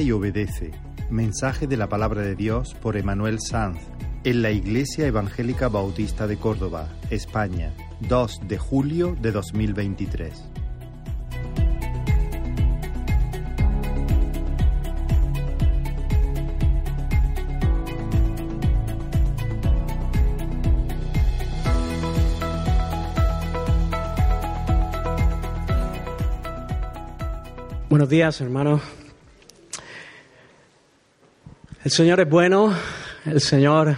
Y obedece. Mensaje de la palabra de Dios por Emanuel Sanz en la Iglesia Evangélica Bautista de Córdoba, España, 2 de julio de 2023. Buenos días, hermanos. El Señor es bueno, el Señor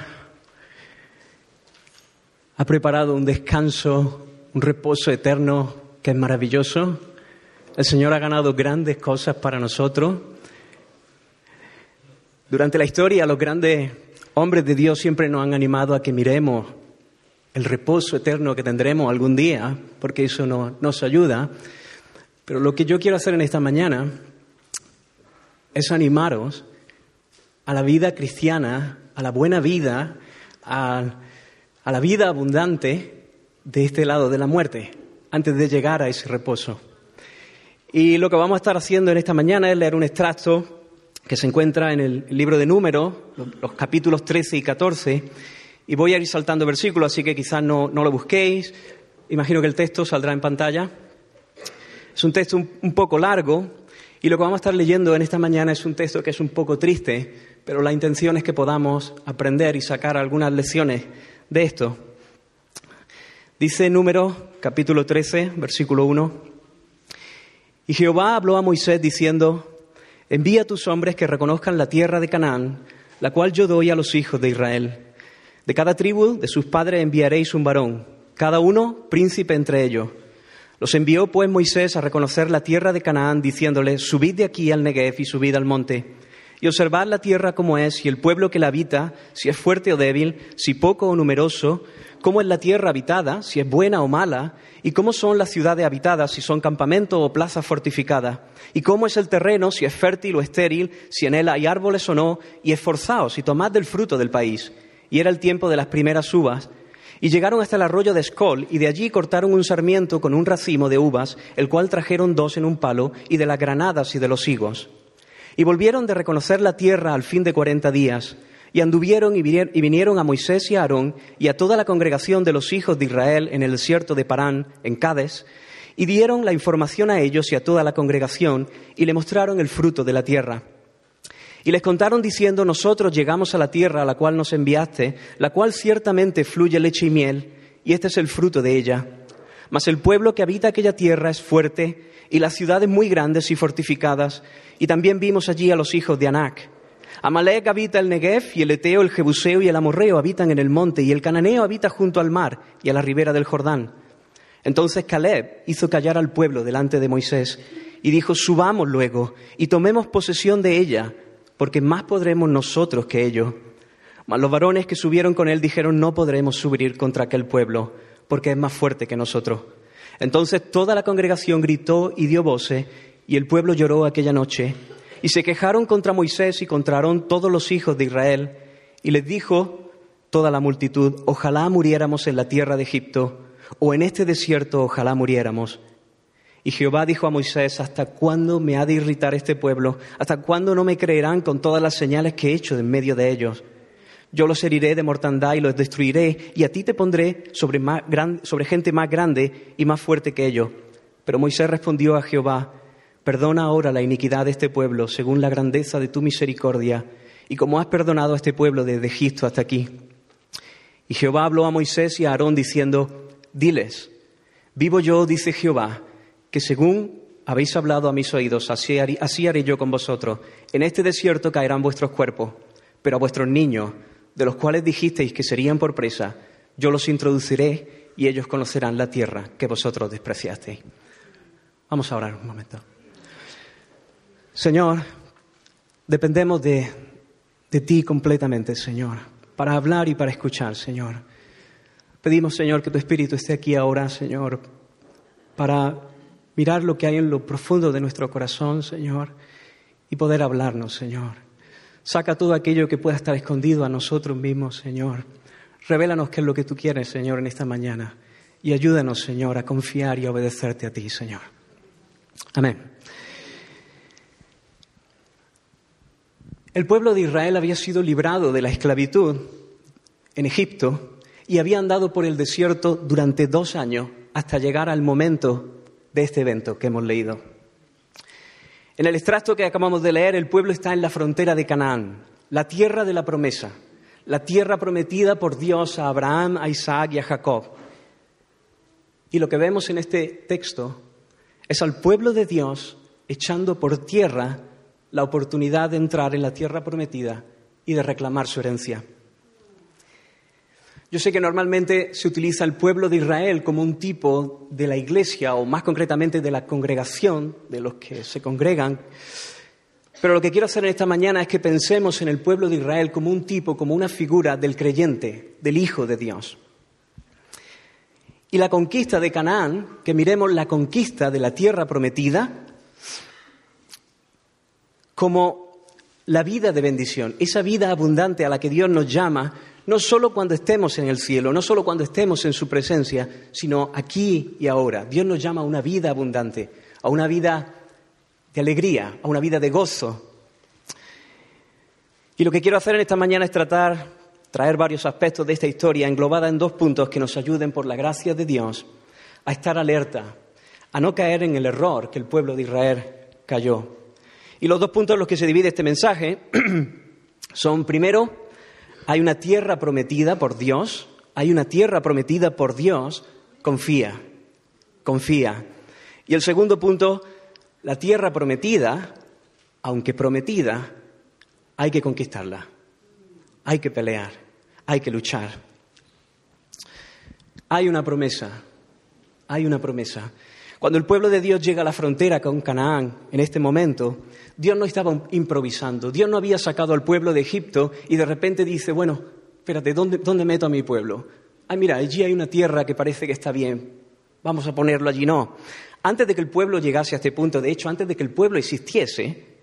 ha preparado un descanso, un reposo eterno que es maravilloso. El Señor ha ganado grandes cosas para nosotros. Durante la historia, los grandes hombres de Dios siempre nos han animado a que miremos el reposo eterno que tendremos algún día, porque eso nos ayuda. Pero lo que yo quiero hacer en esta mañana es animaros a la vida cristiana, a la buena vida, a, la vida abundante de este lado de la muerte, antes de llegar a ese reposo. Y lo que vamos a estar haciendo en esta mañana es leer un extracto que se encuentra en el libro de Números, los capítulos 13 y 14, y voy a ir saltando versículos, así que quizás no, no lo busquéis. Imagino que el texto saldrá en pantalla. Es un texto un, poco largo y lo que vamos a estar leyendo en esta mañana es un texto que es un poco triste, pero la intención es que podamos aprender y sacar algunas lecciones de esto. Dice número capítulo 13, versículo 1. Y Jehová habló a Moisés diciendo, envía a tus hombres que reconozcan la tierra de Canaán, la cual yo doy a los hijos de Israel. De cada tribu de sus padres enviaréis un varón, cada uno príncipe entre ellos los envió pues Moisés a reconocer la tierra de Canaán, diciéndole, subid de aquí al Negev y subid al monte, y observad la tierra como es, y el pueblo que la habita, si es fuerte o débil, si poco o numeroso, cómo es la tierra habitada, si es buena o mala, y cómo son las ciudades habitadas, si son campamento o plaza fortificada, y cómo es el terreno, si es fértil o estéril, si en él hay árboles o no, y esforzaos y tomad del fruto del país. Y era el tiempo de las primeras uvas, y llegaron hasta el arroyo de Escol, y de allí cortaron un sarmiento con un racimo de uvas, el cual trajeron dos en un palo, y de las granadas y de los higos. Y volvieron de reconocer la tierra al fin de cuarenta días, y anduvieron y vinieron a Moisés y a Aarón y a toda la congregación de los hijos de Israel en el desierto de Parán, en Cades, y dieron la información a ellos y a toda la congregación, y le mostraron el fruto de la tierra. Y les contaron diciendo, nosotros llegamos a la tierra a la cual nos enviaste, la cual ciertamente fluye leche y miel, y este es el fruto de ella. Mas el pueblo que habita aquella tierra es fuerte, y las ciudades muy grandes y fortificadas, y también vimos allí a los hijos de Anac. Amalek habita el Negev, y el Eteo, el Jebuseo y el Amorreo habitan en el monte, y el Cananeo habita junto al mar y a la ribera del Jordán. Entonces Caleb hizo callar al pueblo delante de Moisés, y dijo, subamos luego, y tomemos posesión de ella, porque más podremos nosotros que ellos. Mas los varones que subieron con él dijeron, no podremos subir contra aquel pueblo, porque es más fuerte que nosotros. Entonces toda la congregación gritó y dio voces, y el pueblo lloró aquella noche. Y se quejaron contra Moisés y contra Aarón todos los hijos de Israel, y les dijo toda la multitud, ojalá muriéramos en la tierra de Egipto, o en este desierto ojalá muriéramos. Y Jehová dijo a Moisés, ¿hasta cuándo me ha de irritar este pueblo? ¿Hasta cuándo no me creerán con todas las señales que he hecho en medio de ellos? Yo los heriré de mortandad y los destruiré, y a ti te pondré sobre, sobre gente más grande y más fuerte que ellos. Pero Moisés respondió a Jehová, Perdona ahora la iniquidad de este pueblo, según la grandeza de tu misericordia, y como has perdonado a este pueblo desde Egipto hasta aquí. Y Jehová habló a Moisés y a Aarón diciendo, Diles, vivo yo, dice Jehová, que según habéis hablado a mis oídos, así haré, yo con vosotros. En este desierto caerán vuestros cuerpos, pero a vuestros niños, de los cuales dijisteis que serían por presa, yo los introduciré y ellos conocerán la tierra que vosotros despreciasteis. Vamos a orar un momento. Señor, dependemos de, de ti completamente, Señor, para hablar y para escuchar, Señor. Pedimos, Señor, que tu Espíritu esté aquí ahora, Señor, para mirar lo que hay en lo profundo de nuestro corazón, Señor, y poder hablarnos, Señor. Saca todo aquello que pueda estar escondido a nosotros mismos, Señor. Revélanos qué es lo que tú quieres, Señor, en esta mañana. Y ayúdanos, Señor, a confiar y a obedecerte a ti, Señor. Amén. El pueblo de Israel había sido librado de la esclavitud en Egipto y había andado por el desierto durante dos años hasta llegar al momento de este evento que hemos leído. En el extracto que acabamos de leer, el pueblo está en la frontera de Canaán, la tierra de la promesa, la tierra prometida por Dios a Abraham, a Isaac y a Jacob. Y lo que vemos en este texto es al pueblo de Dios echando por tierra la oportunidad de entrar en la tierra prometida y de reclamar su herencia. Yo sé que normalmente se utiliza el pueblo de Israel como un tipo de la iglesia o más concretamente de la congregación, de los que se congregan, pero lo que quiero hacer en esta mañana es que pensemos en el pueblo de Israel como un tipo, como una figura del creyente, del Hijo de Dios. Y la conquista de Canaán, que miremos la conquista de la tierra prometida, como la vida de bendición, esa vida abundante a la que Dios nos llama, no solo cuando estemos en el cielo, no solo cuando estemos en su presencia, sino aquí y ahora. Dios nos llama a una vida abundante, a una vida de alegría, a una vida de gozo. Y lo que quiero hacer en esta mañana es tratar, traer varios aspectos de esta historia englobada en dos puntos que nos ayuden por la gracia de Dios a estar alerta, a no caer en el error que el pueblo de Israel cayó. Y los dos puntos en los que se divide este mensaje son, primero, hay una tierra prometida por Dios, hay una tierra prometida por Dios, confía, confía. Y el segundo punto, la tierra prometida, aunque prometida, hay que conquistarla, hay que pelear, hay que luchar. Hay una promesa, hay una promesa. Cuando el pueblo de Dios llega a la frontera con Canaán en este momento, Dios no estaba improvisando, Dios no había sacado al pueblo de Egipto y de repente dice, bueno, espérate, ¿dónde, ¿dónde meto a mi pueblo? Ah, mira, allí hay una tierra que parece que está bien, vamos a ponerlo allí. No, antes de que el pueblo llegase a este punto, de hecho, antes de que el pueblo existiese,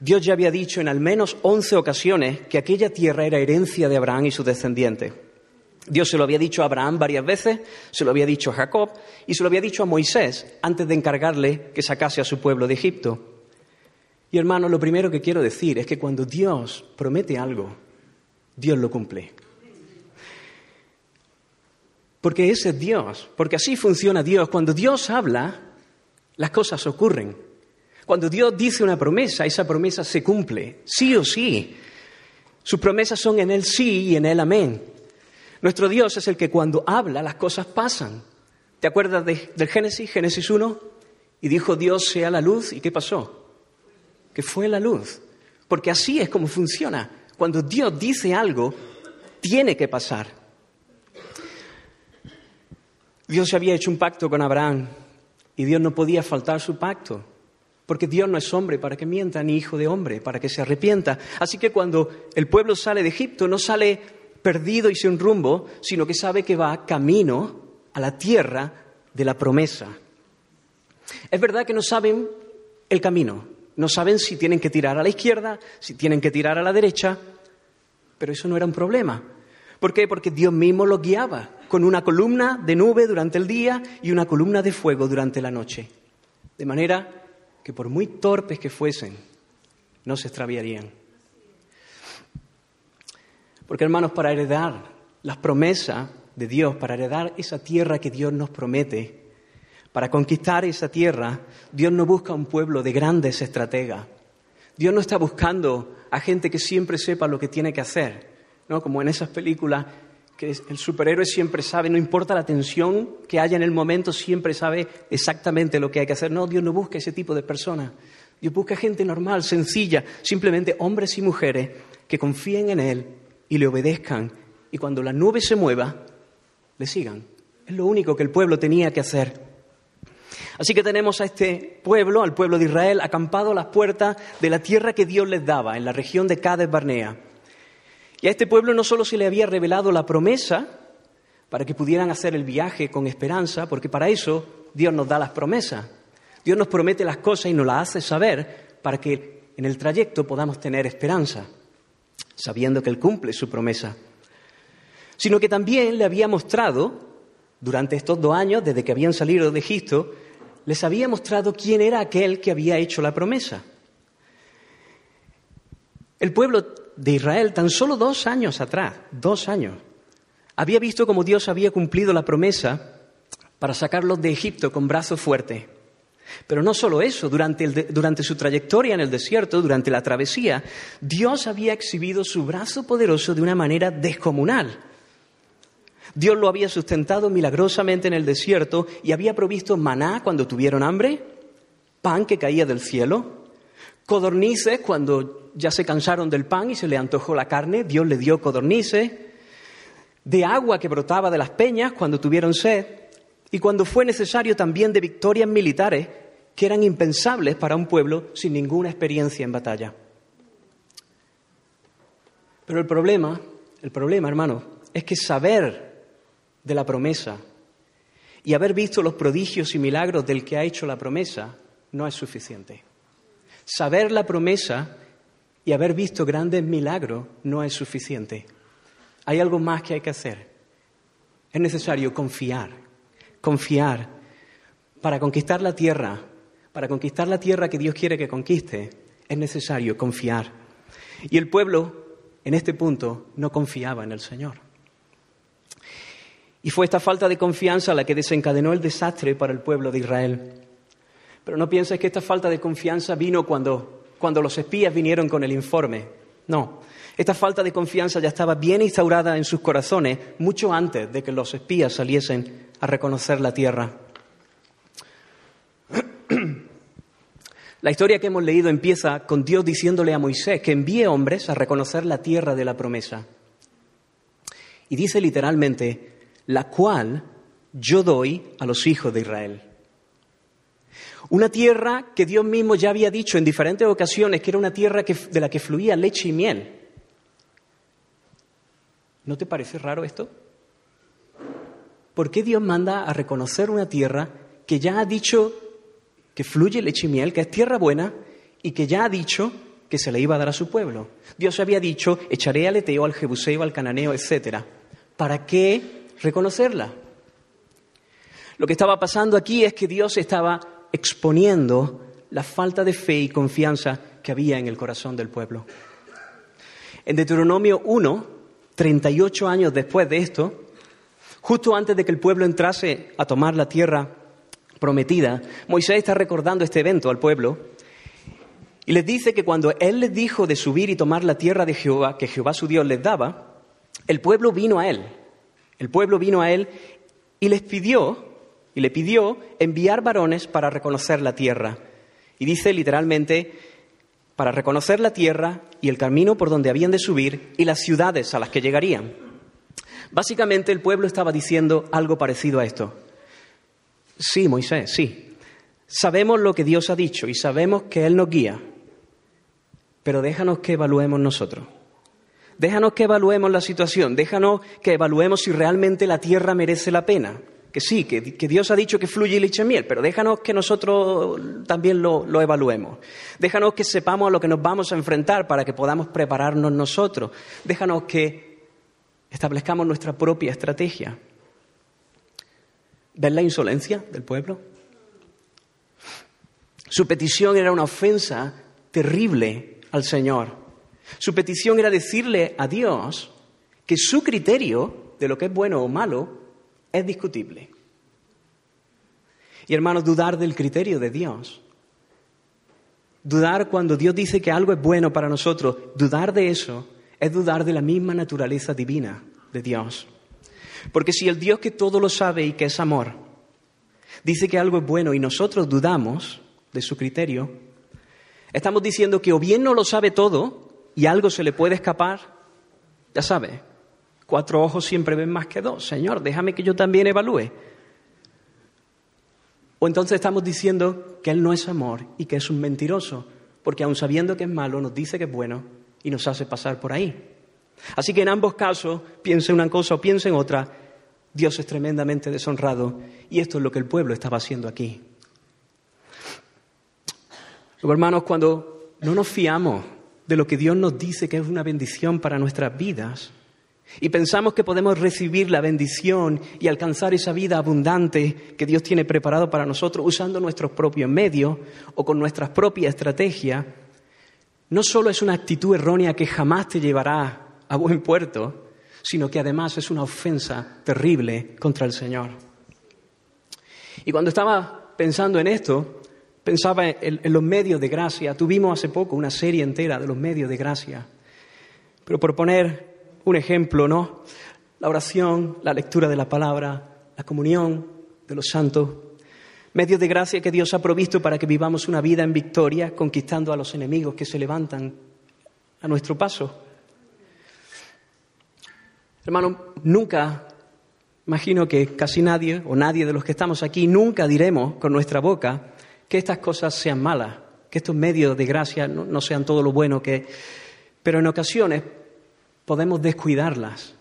Dios ya había dicho en al menos once ocasiones que aquella tierra era herencia de Abraham y sus descendientes. Dios se lo había dicho a Abraham varias veces, se lo había dicho a Jacob y se lo había dicho a Moisés antes de encargarle que sacase a su pueblo de Egipto. Y hermano, lo primero que quiero decir es que cuando Dios promete algo, Dios lo cumple. Porque ese es Dios, porque así funciona Dios. Cuando Dios habla, las cosas ocurren. Cuando Dios dice una promesa, esa promesa se cumple, sí o sí. Sus promesas son en el sí y en el amén. Nuestro Dios es el que cuando habla las cosas pasan. ¿Te acuerdas del Génesis, Génesis 1? Y dijo Dios sea la luz y ¿qué pasó? Que fue la luz. Porque así es como funciona. Cuando Dios dice algo, tiene que pasar. Dios había hecho un pacto con Abraham y Dios no podía faltar su pacto. Porque Dios no es hombre para que mienta, ni hijo de hombre para que se arrepienta. Así que cuando el pueblo sale de Egipto, no sale perdido y sin rumbo, sino que sabe que va camino a la tierra de la promesa. Es verdad que no saben el camino, no saben si tienen que tirar a la izquierda, si tienen que tirar a la derecha, pero eso no era un problema. ¿Por qué? Porque Dios mismo los guiaba con una columna de nube durante el día y una columna de fuego durante la noche. De manera que por muy torpes que fuesen, no se extraviarían. Porque hermanos, para heredar las promesas de Dios, para heredar esa tierra que Dios nos promete, para conquistar esa tierra, Dios no busca un pueblo de grandes estrategas. Dios no está buscando a gente que siempre sepa lo que tiene que hacer, ¿no? Como en esas películas que el superhéroe siempre sabe, no importa la tensión que haya en el momento, siempre sabe exactamente lo que hay que hacer. No, Dios no busca ese tipo de personas. Dios busca gente normal, sencilla, simplemente hombres y mujeres que confíen en Él y le obedezcan y cuando la nube se mueva, le sigan. Es lo único que el pueblo tenía que hacer. Así que tenemos a este pueblo, al pueblo de Israel, acampado a las puertas de la tierra que Dios les daba, en la región de Cades Barnea. Y a este pueblo no solo se le había revelado la promesa para que pudieran hacer el viaje con esperanza, porque para eso Dios nos da las promesas. Dios nos promete las cosas y nos las hace saber para que en el trayecto podamos tener esperanza sabiendo que Él cumple su promesa, sino que también le había mostrado, durante estos dos años, desde que habían salido de Egipto, les había mostrado quién era aquel que había hecho la promesa. El pueblo de Israel, tan solo dos años atrás, dos años, había visto como Dios había cumplido la promesa para sacarlos de Egipto con brazo fuerte. Pero no solo eso, durante, durante, su trayectoria en el desierto, durante la travesía, Dios había exhibido su brazo poderoso de una manera descomunal. Dios lo había sustentado milagrosamente en el desierto y había provisto maná cuando tuvieron hambre, pan que caía del cielo, codornices cuando ya se cansaron del pan y se le antojó la carne, Dios le dio codornices, de agua que brotaba de las peñas cuando tuvieron sed, y cuando fue necesario también de victorias militares que eran impensables para un pueblo sin ninguna experiencia en batalla. Pero el problema, el problema, hermano, es que saber de la promesa y haber visto los prodigios y milagros del que ha hecho la promesa no es suficiente. Saber la promesa y haber visto grandes milagros no es suficiente. Hay algo más que hay que hacer. Es necesario confiar, confiar para conquistar la tierra, para conquistar la tierra que Dios quiere que conquiste, es necesario confiar. Y el pueblo, en este punto, no confiaba en el Señor. Y fue esta falta de confianza la que desencadenó el desastre para el pueblo de Israel. Pero no pienses que esta falta de confianza vino cuando, cuando los espías vinieron con el informe. No, esta falta de confianza ya estaba bien instaurada en sus corazones mucho antes de que los espías saliesen a reconocer la tierra. La historia que hemos leído empieza con Dios diciéndole a Moisés que envíe hombres a reconocer la tierra de la promesa. Y dice literalmente, la cual yo doy a los hijos de Israel. Una tierra que Dios mismo ya había dicho en diferentes ocasiones que era una tierra de la que fluía leche y miel. ¿No te parece raro esto? ¿Por qué Dios manda a reconocer una tierra que ya ha dicho que fluye leche y miel, que es tierra buena y que ya ha dicho que se le iba a dar a su pueblo? Dios había dicho, echaré al Eteo, al Jebuseo, al Cananeo, etc. ¿Para qué reconocerla? Lo que estaba pasando aquí es que Dios estaba exponiendo la falta de fe y confianza que había en el corazón del pueblo. En Deuteronomio 1, 38 años después de esto, justo antes de que el pueblo entrase a tomar la tierra prometida, Moisés está recordando este evento al pueblo y les dice que cuando él les dijo de subir y tomar la tierra de Jehová, que Jehová su Dios les daba, el pueblo vino a él. El pueblo vino a él y les pidió y le pidió enviar varones para reconocer la tierra. Y dice literalmente, para reconocer la tierra y el camino por donde habían de subir y las ciudades a las que llegarían. Básicamente el pueblo estaba diciendo algo parecido a esto. Sí, Moisés, sí. Sabemos lo que Dios ha dicho y sabemos que Él nos guía, pero déjanos que evaluemos nosotros. Déjanos que evaluemos la situación, déjanos que evaluemos si realmente la tierra merece la pena que sí, que, Dios ha dicho que fluye leche y miel, pero déjanos que nosotros también lo, lo, evaluemos. Déjanos que sepamos a lo que nos vamos a enfrentar para que podamos prepararnos nosotros. Déjanos que establezcamos nuestra propia estrategia. ¿Ves la insolencia del pueblo? Su petición era una ofensa terrible al Señor. Su petición era decirle a Dios que su criterio de lo que es bueno o malo es discutible. Y hermanos, dudar del criterio de Dios. Dudar cuando Dios dice que algo es bueno para nosotros, dudar de eso es dudar de la misma naturaleza divina de Dios. Porque si el Dios que todo lo sabe y que es amor, dice que algo es bueno y nosotros dudamos de su criterio, estamos diciendo que o bien no lo sabe todo y algo se le puede escapar, ya sabe, Cuatro ojos siempre ven más que dos. Señor, déjame que yo también evalúe. O entonces estamos diciendo que Él no es amor y que es un mentiroso, porque aun sabiendo que es malo, nos dice que es bueno y nos hace pasar por ahí. Así que en ambos casos, piense una cosa o piense en otra, Dios es tremendamente deshonrado y esto es lo que el pueblo estaba haciendo aquí. Luego, hermanos, cuando no nos fiamos de lo que Dios nos dice que es una bendición para nuestras vidas, y pensamos que podemos recibir la bendición y alcanzar esa vida abundante que Dios tiene preparado para nosotros usando nuestros propios medios o con nuestras propias estrategias, no solo es una actitud errónea que jamás te llevará a buen puerto, sino que además es una ofensa terrible contra el Señor. Y cuando estaba pensando en esto, pensaba en, los medios de gracia. Tuvimos hace poco una serie entera de los medios de gracia. Pero por poner un ejemplo, ¿no? La oración, la lectura de la palabra, la comunión de los santos, medios de gracia que Dios ha provisto para que vivamos una vida en victoria, conquistando a los enemigos que se levantan a nuestro paso. Hermano, nunca, imagino que casi nadie o nadie de los que estamos aquí, nunca diremos con nuestra boca que estas cosas sean malas, que estos medios de gracia no, sean todo lo bueno que... Pero en ocasiones podemos descuidarlas.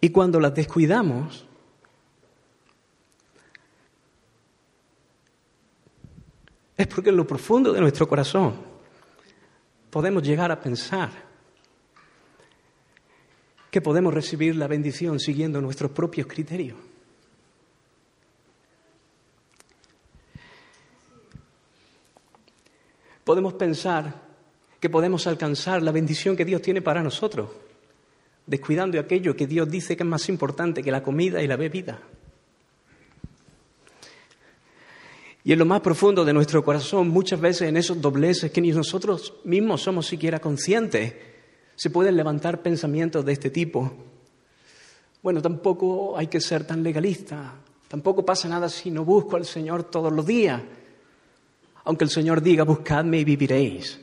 Y cuando las descuidamos, es porque en lo profundo de nuestro corazón podemos llegar a pensar que podemos recibir la bendición siguiendo nuestros propios criterios. Podemos pensar que podemos alcanzar la bendición que Dios tiene para nosotros, descuidando aquello que Dios dice que es más importante que la comida y la bebida. Y en lo más profundo de nuestro corazón, muchas veces en esos dobleces que ni nosotros mismos somos siquiera conscientes, se pueden levantar pensamientos de este tipo. Bueno, tampoco hay que ser tan legalista, tampoco pasa nada si no busco al Señor todos los días. Aunque el Señor diga, buscadme y viviréis.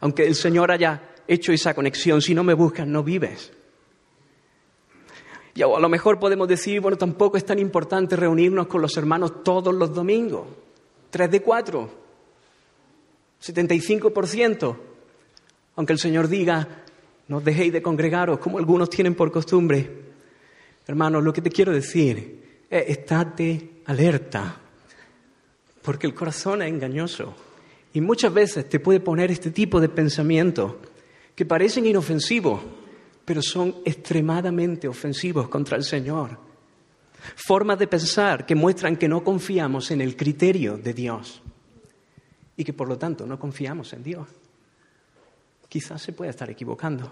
Aunque el Señor haya hecho esa conexión, si no me buscas, no vives. Y a lo mejor podemos decir, bueno, tampoco es tan importante reunirnos con los hermanos todos los domingos. Tres de cuatro. 75%. Aunque el Señor diga, no dejéis de congregaros como algunos tienen por costumbre. Hermanos, lo que te quiero decir es estate alerta, porque el corazón es engañoso y muchas veces te puede poner este tipo de pensamientos que parecen inofensivos, pero son extremadamente ofensivos contra el Señor. Formas de pensar que muestran que no confiamos en el criterio de Dios y que por lo tanto no confiamos en Dios quizás se pueda estar equivocando.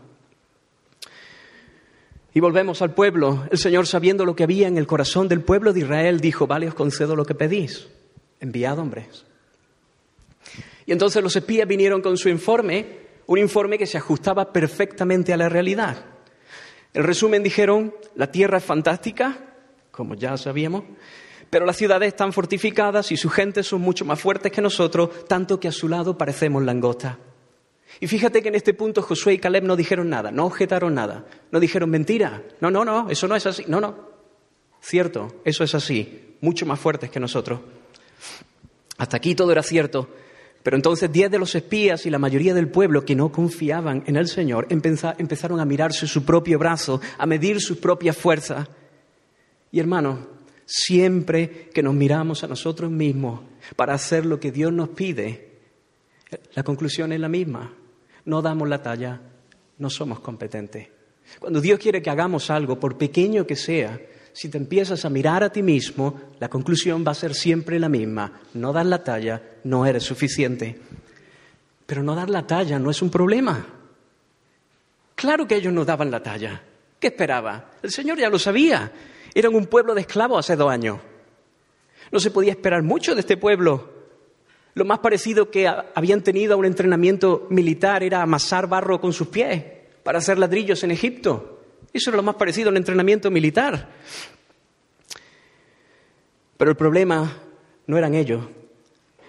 Y volvemos al pueblo. El Señor, sabiendo lo que había en el corazón del pueblo de Israel, dijo, vale, os concedo lo que pedís. Enviad hombres. Y entonces los espías vinieron con su informe, un informe que se ajustaba perfectamente a la realidad. El resumen dijeron, la tierra es fantástica, como ya sabíamos, pero las ciudades están fortificadas y sus gentes son mucho más fuertes que nosotros, tanto que a su lado parecemos langostas. Y fíjate que en este punto Josué y Caleb no dijeron nada, no objetaron nada, no dijeron mentira. No, no, no, eso no es así. No, no. Cierto, eso es así, mucho más fuertes que nosotros. Hasta aquí todo era cierto, pero entonces diez de los espías y la mayoría del pueblo que no confiaban en el Señor empezaron a mirarse su propio brazo, a medir su propia fuerza. Y hermano, siempre que nos miramos a nosotros mismos para hacer lo que Dios nos pide, la conclusión es la misma no damos la talla, no somos competentes. Cuando Dios quiere que hagamos algo, por pequeño que sea, si te empiezas a mirar a ti mismo, la conclusión va a ser siempre la misma. No das la talla, no eres suficiente. Pero no dar la talla no es un problema. Claro que ellos no daban la talla. ¿Qué esperaba? El Señor ya lo sabía. Eran un pueblo de esclavos hace dos años. No se podía esperar mucho de este pueblo. Lo más parecido que habían tenido a un entrenamiento militar era amasar barro con sus pies para hacer ladrillos en Egipto. Eso era lo más parecido al entrenamiento militar. Pero el problema no eran ellos.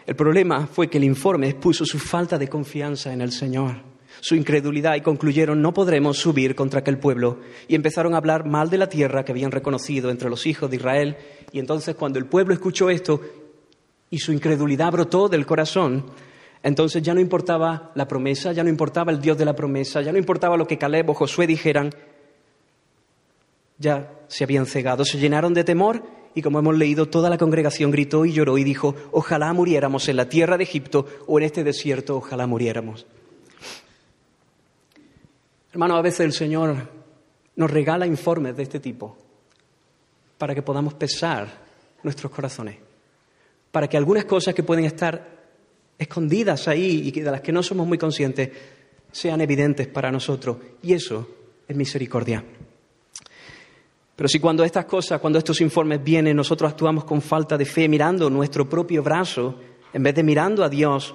El problema fue que el informe expuso su falta de confianza en el Señor, su incredulidad y concluyeron no podremos subir contra aquel pueblo y empezaron a hablar mal de la tierra que habían reconocido entre los hijos de Israel y entonces cuando el pueblo escuchó esto y su incredulidad brotó del corazón, entonces ya no importaba la promesa, ya no importaba el Dios de la promesa, ya no importaba lo que Caleb o Josué dijeran, ya se habían cegado, se llenaron de temor y como hemos leído, toda la congregación gritó y lloró y dijo, ojalá muriéramos en la tierra de Egipto o en este desierto, ojalá muriéramos. Hermano, a veces el Señor nos regala informes de este tipo para que podamos pesar nuestros corazones para que algunas cosas que pueden estar escondidas ahí y de las que no somos muy conscientes, sean evidentes para nosotros. Y eso es misericordia. Pero si cuando estas cosas, cuando estos informes vienen, nosotros actuamos con falta de fe, mirando nuestro propio brazo, en vez de mirando a Dios,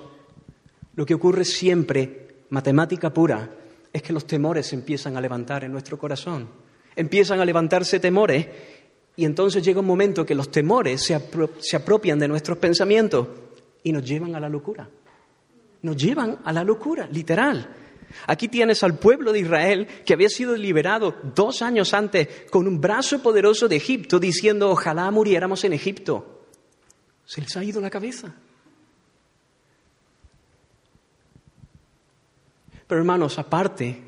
lo que ocurre siempre, matemática pura, es que los temores se empiezan a levantar en nuestro corazón. Empiezan a levantarse temores y entonces llega un momento que los temores se, se apropian de nuestros pensamientos y nos llevan a la locura. Nos llevan a la locura, literal. Aquí tienes al pueblo de Israel que había sido liberado dos años antes con un brazo poderoso de Egipto diciendo, ojalá muriéramos en Egipto. Se les ha ido la cabeza. Pero hermanos, aparte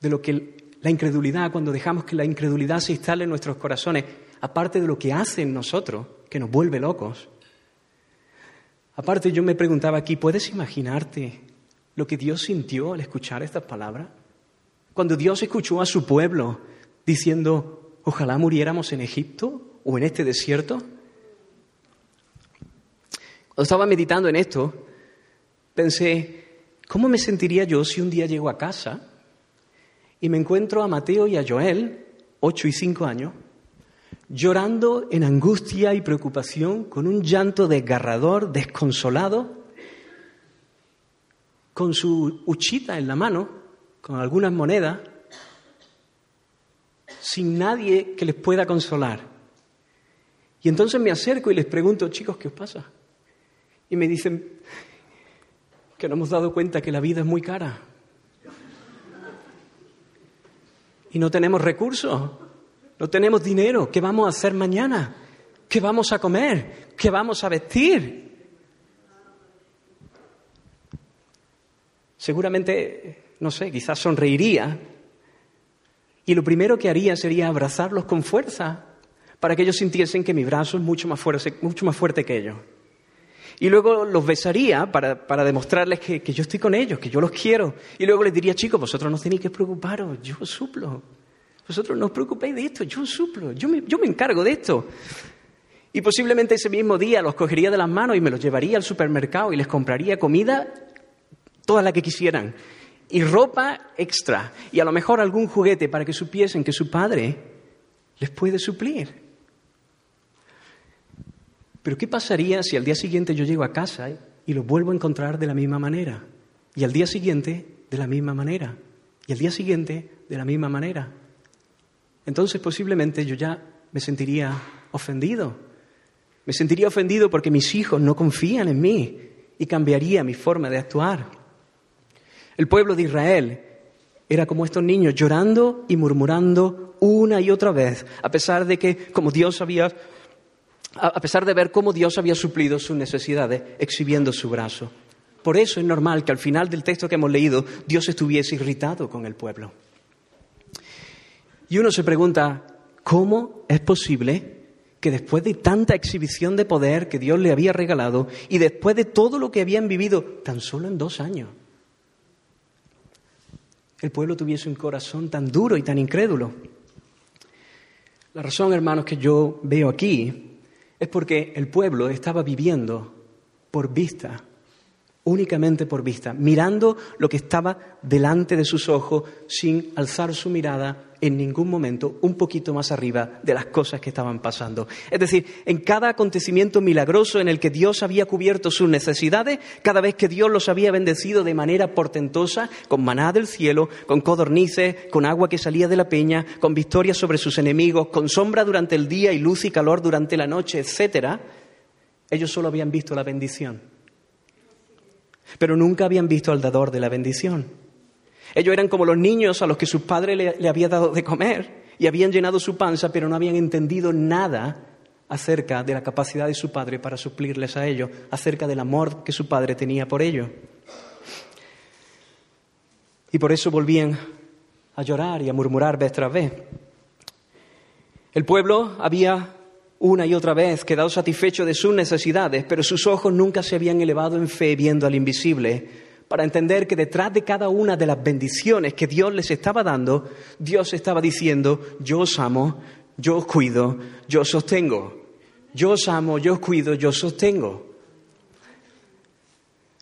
de lo que la incredulidad, cuando dejamos que la incredulidad se instale en nuestros corazones, aparte de lo que hace en nosotros, que nos vuelve locos, aparte yo me preguntaba aquí, ¿puedes imaginarte lo que Dios sintió al escuchar estas palabras? Cuando Dios escuchó a su pueblo diciendo, ojalá muriéramos en Egipto o en este desierto. Cuando estaba meditando en esto, pensé, ¿cómo me sentiría yo si un día llego a casa y me encuentro a Mateo y a Joel, ocho y cinco años, llorando en angustia y preocupación, con un llanto desgarrador, desconsolado, con su huchita en la mano, con algunas monedas, sin nadie que les pueda consolar. Y entonces me acerco y les pregunto, chicos, ¿qué os pasa? Y me dicen que no hemos dado cuenta que la vida es muy cara y no tenemos recursos, no tenemos dinero. ¿Qué vamos a hacer mañana? ¿Qué vamos a comer? ¿Qué vamos a vestir? Seguramente, no sé, quizás sonreiría y lo primero que haría sería abrazarlos con fuerza para que ellos sintiesen que mi brazo es mucho más fuerte, mucho más fuerte que ellos. Y luego los besaría para, para demostrarles que, que, yo estoy con ellos, que yo los quiero. Y luego les diría, chicos, vosotros no tenéis que preocuparos, yo suplo. Vosotros no os preocupéis de esto, yo suplo, yo me, yo me encargo de esto. Y posiblemente ese mismo día los cogería de las manos y me los llevaría al supermercado y les compraría comida, toda la que quisieran, y ropa extra, y a lo mejor algún juguete para que supiesen que su padre les puede suplir. Pero ¿qué pasaría si al día siguiente yo llego a casa y los vuelvo a encontrar de la misma manera? Y al día siguiente de la misma manera. Y al día siguiente de la misma manera. Entonces posiblemente yo ya me sentiría ofendido. Me sentiría ofendido porque mis hijos no confían en mí y cambiaría mi forma de actuar. El pueblo de Israel era como estos niños llorando y murmurando una y otra vez, a pesar de que como Dios había a pesar de ver cómo Dios había suplido sus necesidades exhibiendo su brazo. Por eso es normal que al final del texto que hemos leído Dios estuviese irritado con el pueblo. Y uno se pregunta, ¿cómo es posible que después de tanta exhibición de poder que Dios le había regalado y después de todo lo que habían vivido tan solo en dos años, el pueblo tuviese un corazón tan duro y tan incrédulo? La razón, hermanos, que yo veo aquí es porque el pueblo estaba viviendo por vista, únicamente por vista, mirando lo que estaba delante de sus ojos sin alzar su mirada en ningún momento un poquito más arriba de las cosas que estaban pasando. Es decir, en cada acontecimiento milagroso en el que Dios había cubierto sus necesidades, cada vez que Dios los había bendecido de manera portentosa, con maná del cielo, con codornices, con agua que salía de la peña, con victoria sobre sus enemigos, con sombra durante el día y luz y calor durante la noche, etc., ellos solo habían visto la bendición pero nunca habían visto al dador de la bendición. Ellos eran como los niños a los que su padre le, le había dado de comer y habían llenado su panza, pero no habían entendido nada acerca de la capacidad de su padre para suplirles a ellos, acerca del amor que su padre tenía por ellos. Y por eso volvían a llorar y a murmurar vez tras vez. El pueblo había una y otra vez, quedado satisfecho de sus necesidades, pero sus ojos nunca se habían elevado en fe viendo al invisible, para entender que detrás de cada una de las bendiciones que Dios les estaba dando, Dios estaba diciendo, yo os amo, yo os cuido, yo os sostengo. Yo os amo, yo os cuido, yo os sostengo.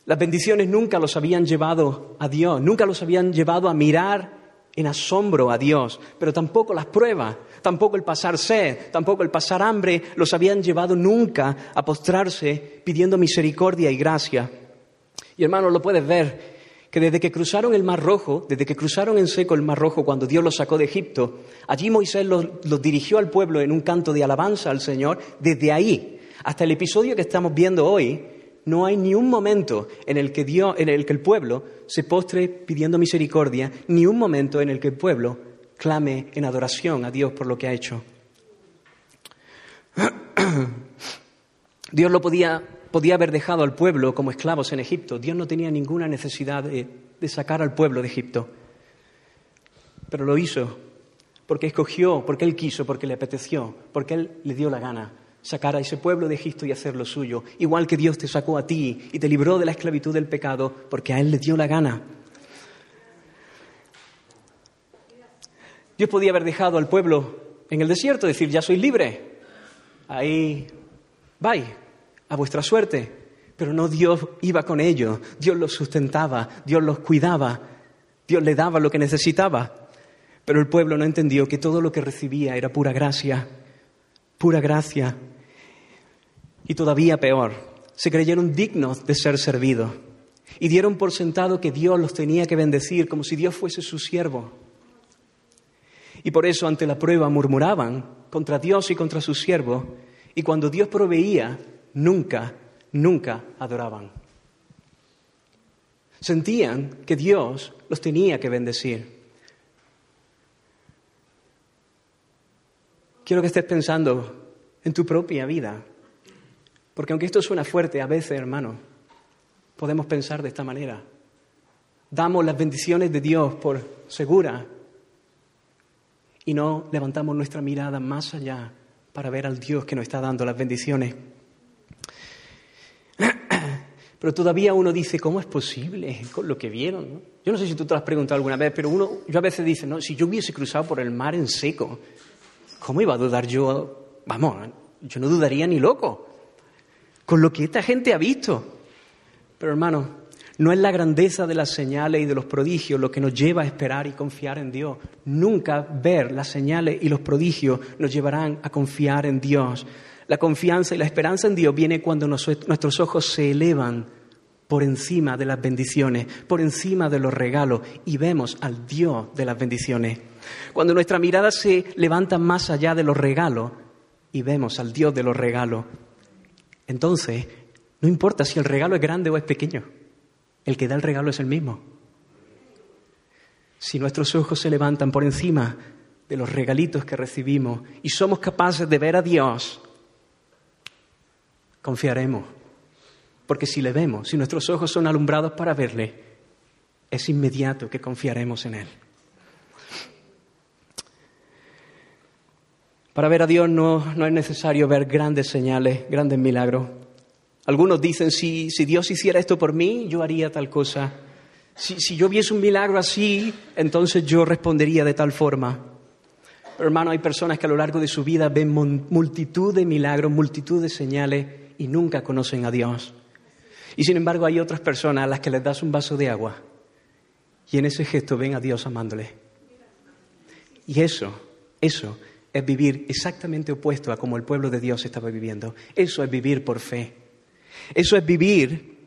Las bendiciones nunca los habían llevado a Dios, nunca los habían llevado a mirar en asombro a Dios, pero tampoco las pruebas, tampoco el pasar sed, tampoco el pasar hambre los habían llevado nunca a postrarse pidiendo misericordia y gracia. Y hermano, lo puedes ver, que desde que cruzaron el Mar Rojo, desde que cruzaron en seco el Mar Rojo cuando Dios los sacó de Egipto, allí Moisés los, los dirigió al pueblo en un canto de alabanza al Señor, desde ahí hasta el episodio que estamos viendo hoy, no hay ni un momento en el que Dios, en el que el pueblo se postre pidiendo misericordia, ni un momento en el que el pueblo clame en adoración a Dios por lo que ha hecho. Dios lo podía, podía haber dejado al pueblo como esclavos en Egipto. Dios no tenía ninguna necesidad de, de sacar al pueblo de Egipto. Pero lo hizo porque escogió, porque Él quiso, porque le apeteció, porque Él le dio la gana sacar a ese pueblo de Egipto y hacerlo suyo, igual que Dios te sacó a ti y te libró de la esclavitud del pecado porque a Él le dio la gana. Dios podía haber dejado al pueblo en el desierto, decir, ya soy libre, ahí, bye, a vuestra suerte. Pero no Dios iba con ellos, Dios los sustentaba, Dios los cuidaba, Dios le daba lo que necesitaba. Pero el pueblo no entendió que todo lo que recibía era pura gracia, pura gracia. Y todavía peor, se creyeron dignos de ser servidos y dieron por sentado que Dios los tenía que bendecir como si Dios fuese su siervo. Y por eso ante la prueba murmuraban contra Dios y contra su siervo y cuando Dios proveía, nunca, nunca adoraban. Sentían que Dios los tenía que bendecir. Quiero que estés pensando en tu propia vida. Porque aunque esto suena fuerte a veces, hermano, podemos pensar de esta manera. Damos las bendiciones de Dios por segura y no levantamos nuestra mirada más allá para ver al Dios que nos está dando las bendiciones. Pero todavía uno dice, ¿cómo es posible con lo que vieron? Yo no sé si tú te lo has preguntado alguna vez, pero uno, yo a veces dice, no, si yo hubiese cruzado por el mar en seco, ¿cómo iba a dudar yo? Vamos, yo no dudaría ni loco con lo que esta gente ha visto. Pero hermano, no es la grandeza de las señales y de los prodigios lo que nos lleva a esperar y confiar en Dios. Nunca ver las señales y los prodigios nos llevarán a confiar en Dios. La confianza y la esperanza en Dios viene cuando nuestros ojos se elevan por encima de las bendiciones, por encima de los regalos y vemos al Dios de las bendiciones. Cuando nuestra mirada se levanta más allá de los regalos y vemos al Dios de los regalos, entonces, no importa si el regalo es grande o es pequeño, el que da el regalo es el mismo. Si nuestros ojos se levantan por encima de los regalitos que recibimos y somos capaces de ver a Dios, confiaremos. Porque si le vemos, si nuestros ojos son alumbrados para verle, es inmediato que confiaremos en Él. Para ver a Dios no, no es necesario ver grandes señales, grandes milagros. Algunos dicen, si, si Dios hiciera esto por mí, yo haría tal cosa. Si, si yo viese un milagro así, entonces yo respondería de tal forma. Pero hermano, hay personas que a lo largo de su vida ven multitud de milagros, multitud de señales y nunca conocen a Dios. Y sin embargo hay otras personas a las que les das un vaso de agua y en ese gesto ven a Dios amándole. Y eso, eso es vivir exactamente opuesto a como el pueblo de Dios estaba viviendo. Eso es vivir por fe. Eso es vivir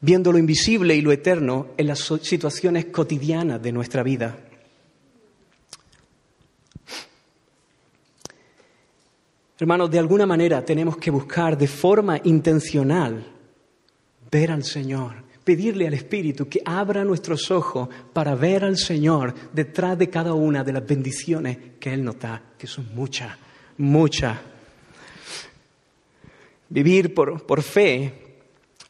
viendo lo invisible y lo eterno en las situaciones cotidianas de nuestra vida. Hermanos, de alguna manera tenemos que buscar de forma intencional ver al Señor, pedirle al Espíritu que abra nuestros ojos para ver al Señor detrás de cada una de las bendiciones que Él nos da, que son muchas, muchas. Vivir por, por fe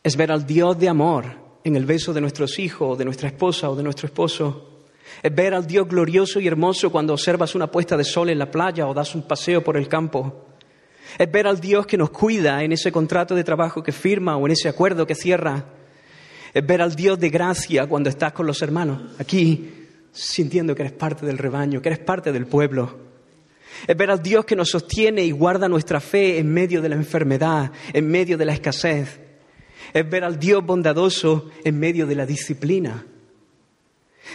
es ver al Dios de amor en el beso de nuestros hijos, de nuestra esposa o de nuestro esposo. Es ver al Dios glorioso y hermoso cuando observas una puesta de sol en la playa o das un paseo por el campo. Es ver al Dios que nos cuida en ese contrato de trabajo que firma o en ese acuerdo que cierra es ver al Dios de gracia cuando estás con los hermanos, aquí, sintiendo que eres parte del rebaño, que eres parte del pueblo. Es ver al Dios que nos sostiene y guarda nuestra fe en medio de la enfermedad, en medio de la escasez. Es ver al Dios bondadoso en medio de la disciplina.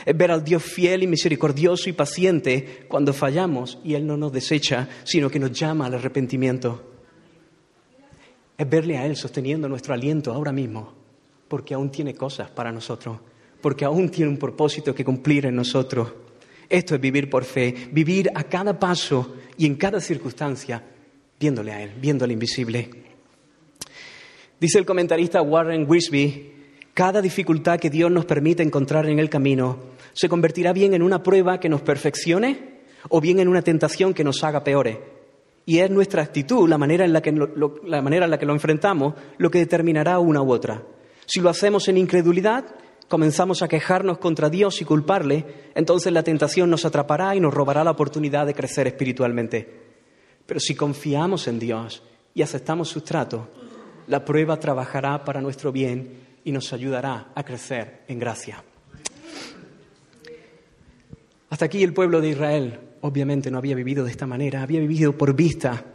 Es ver al Dios fiel y misericordioso y paciente cuando fallamos y Él no nos desecha, sino que nos llama al arrepentimiento. Es verle a Él sosteniendo nuestro aliento ahora mismo, porque aún tiene cosas para nosotros, porque aún tiene un propósito que cumplir en nosotros. Esto es vivir por fe, vivir a cada paso y en cada circunstancia, viéndole a Él, viendo al invisible. Dice el comentarista Warren Wisby, cada dificultad que Dios nos permite encontrar en el camino se convertirá bien en una prueba que nos perfeccione o bien en una tentación que nos haga peores. Y es nuestra actitud, la manera en la que la manera en la que lo enfrentamos, lo que determinará una u otra. Si lo hacemos en incredulidad, comenzamos a quejarnos contra Dios y culparle, entonces la tentación nos atrapará y nos robará la oportunidad de crecer espiritualmente. Pero si confiamos en Dios y aceptamos su trato, la prueba trabajará para nuestro bien y nos ayudará a crecer en gracia. Hasta aquí el pueblo de Israel obviamente no había vivido de esta manera, había vivido por vista.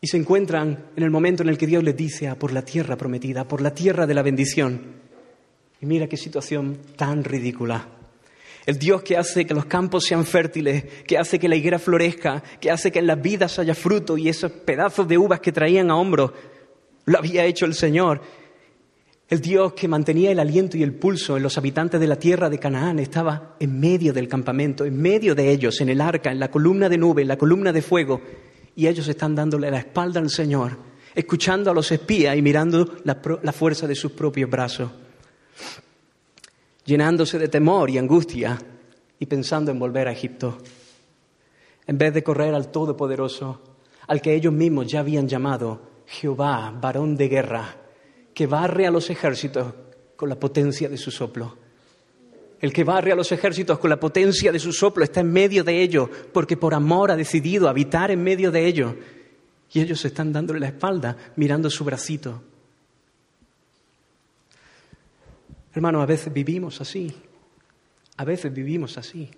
Y se encuentran en el momento en el que Dios les dice, a por la tierra prometida, por la tierra de la bendición. Y mira qué situación tan ridícula. El Dios que hace que los campos sean fértiles, que hace que la higuera florezca, que hace que en las vidas haya fruto y esos pedazos de uvas que traían a hombros, lo había hecho el Señor. El Dios que mantenía el aliento y el pulso en los habitantes de la tierra de Canaán estaba en medio del campamento, en medio de ellos, en el arca, en la columna de nube, en la columna de fuego, y ellos están dándole la espalda al Señor, escuchando a los espías y mirando la, la fuerza de sus propios brazos llenándose de temor y angustia y pensando en volver a Egipto, en vez de correr al Todopoderoso, al que ellos mismos ya habían llamado Jehová, varón de guerra, que barre a los ejércitos con la potencia de su soplo. El que barre a los ejércitos con la potencia de su soplo está en medio de ellos, porque por amor ha decidido habitar en medio de ellos. Y ellos están dándole la espalda, mirando su bracito. Hermano, a veces vivimos así. A veces vivimos así.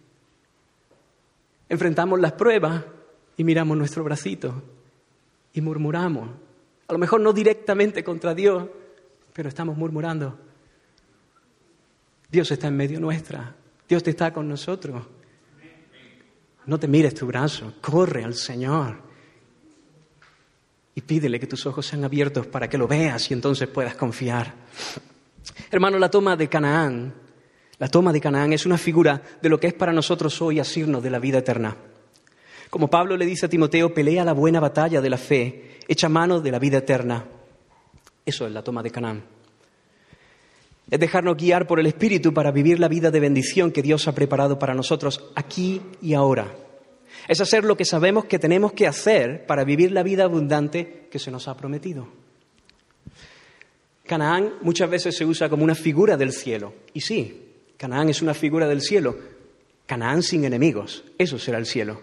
Enfrentamos las pruebas y miramos nuestro bracito y murmuramos. A lo mejor no directamente contra Dios, pero estamos murmurando. Dios está en medio nuestra. Dios te está con nosotros. No te mires tu brazo, corre al Señor y pídele que tus ojos sean abiertos para que lo veas y entonces puedas confiar. Hermano, la toma de Canaán, la toma de Canaán es una figura de lo que es para nosotros hoy asirnos de la vida eterna. Como Pablo le dice a Timoteo, pelea la buena batalla de la fe, echa mano de la vida eterna. Eso es la toma de Canaán. Es dejarnos guiar por el Espíritu para vivir la vida de bendición que Dios ha preparado para nosotros aquí y ahora. Es hacer lo que sabemos que tenemos que hacer para vivir la vida abundante que se nos ha prometido. Canaán muchas veces se usa como una figura del cielo. Y sí, Canaán es una figura del cielo. Canaán sin enemigos, eso será el cielo.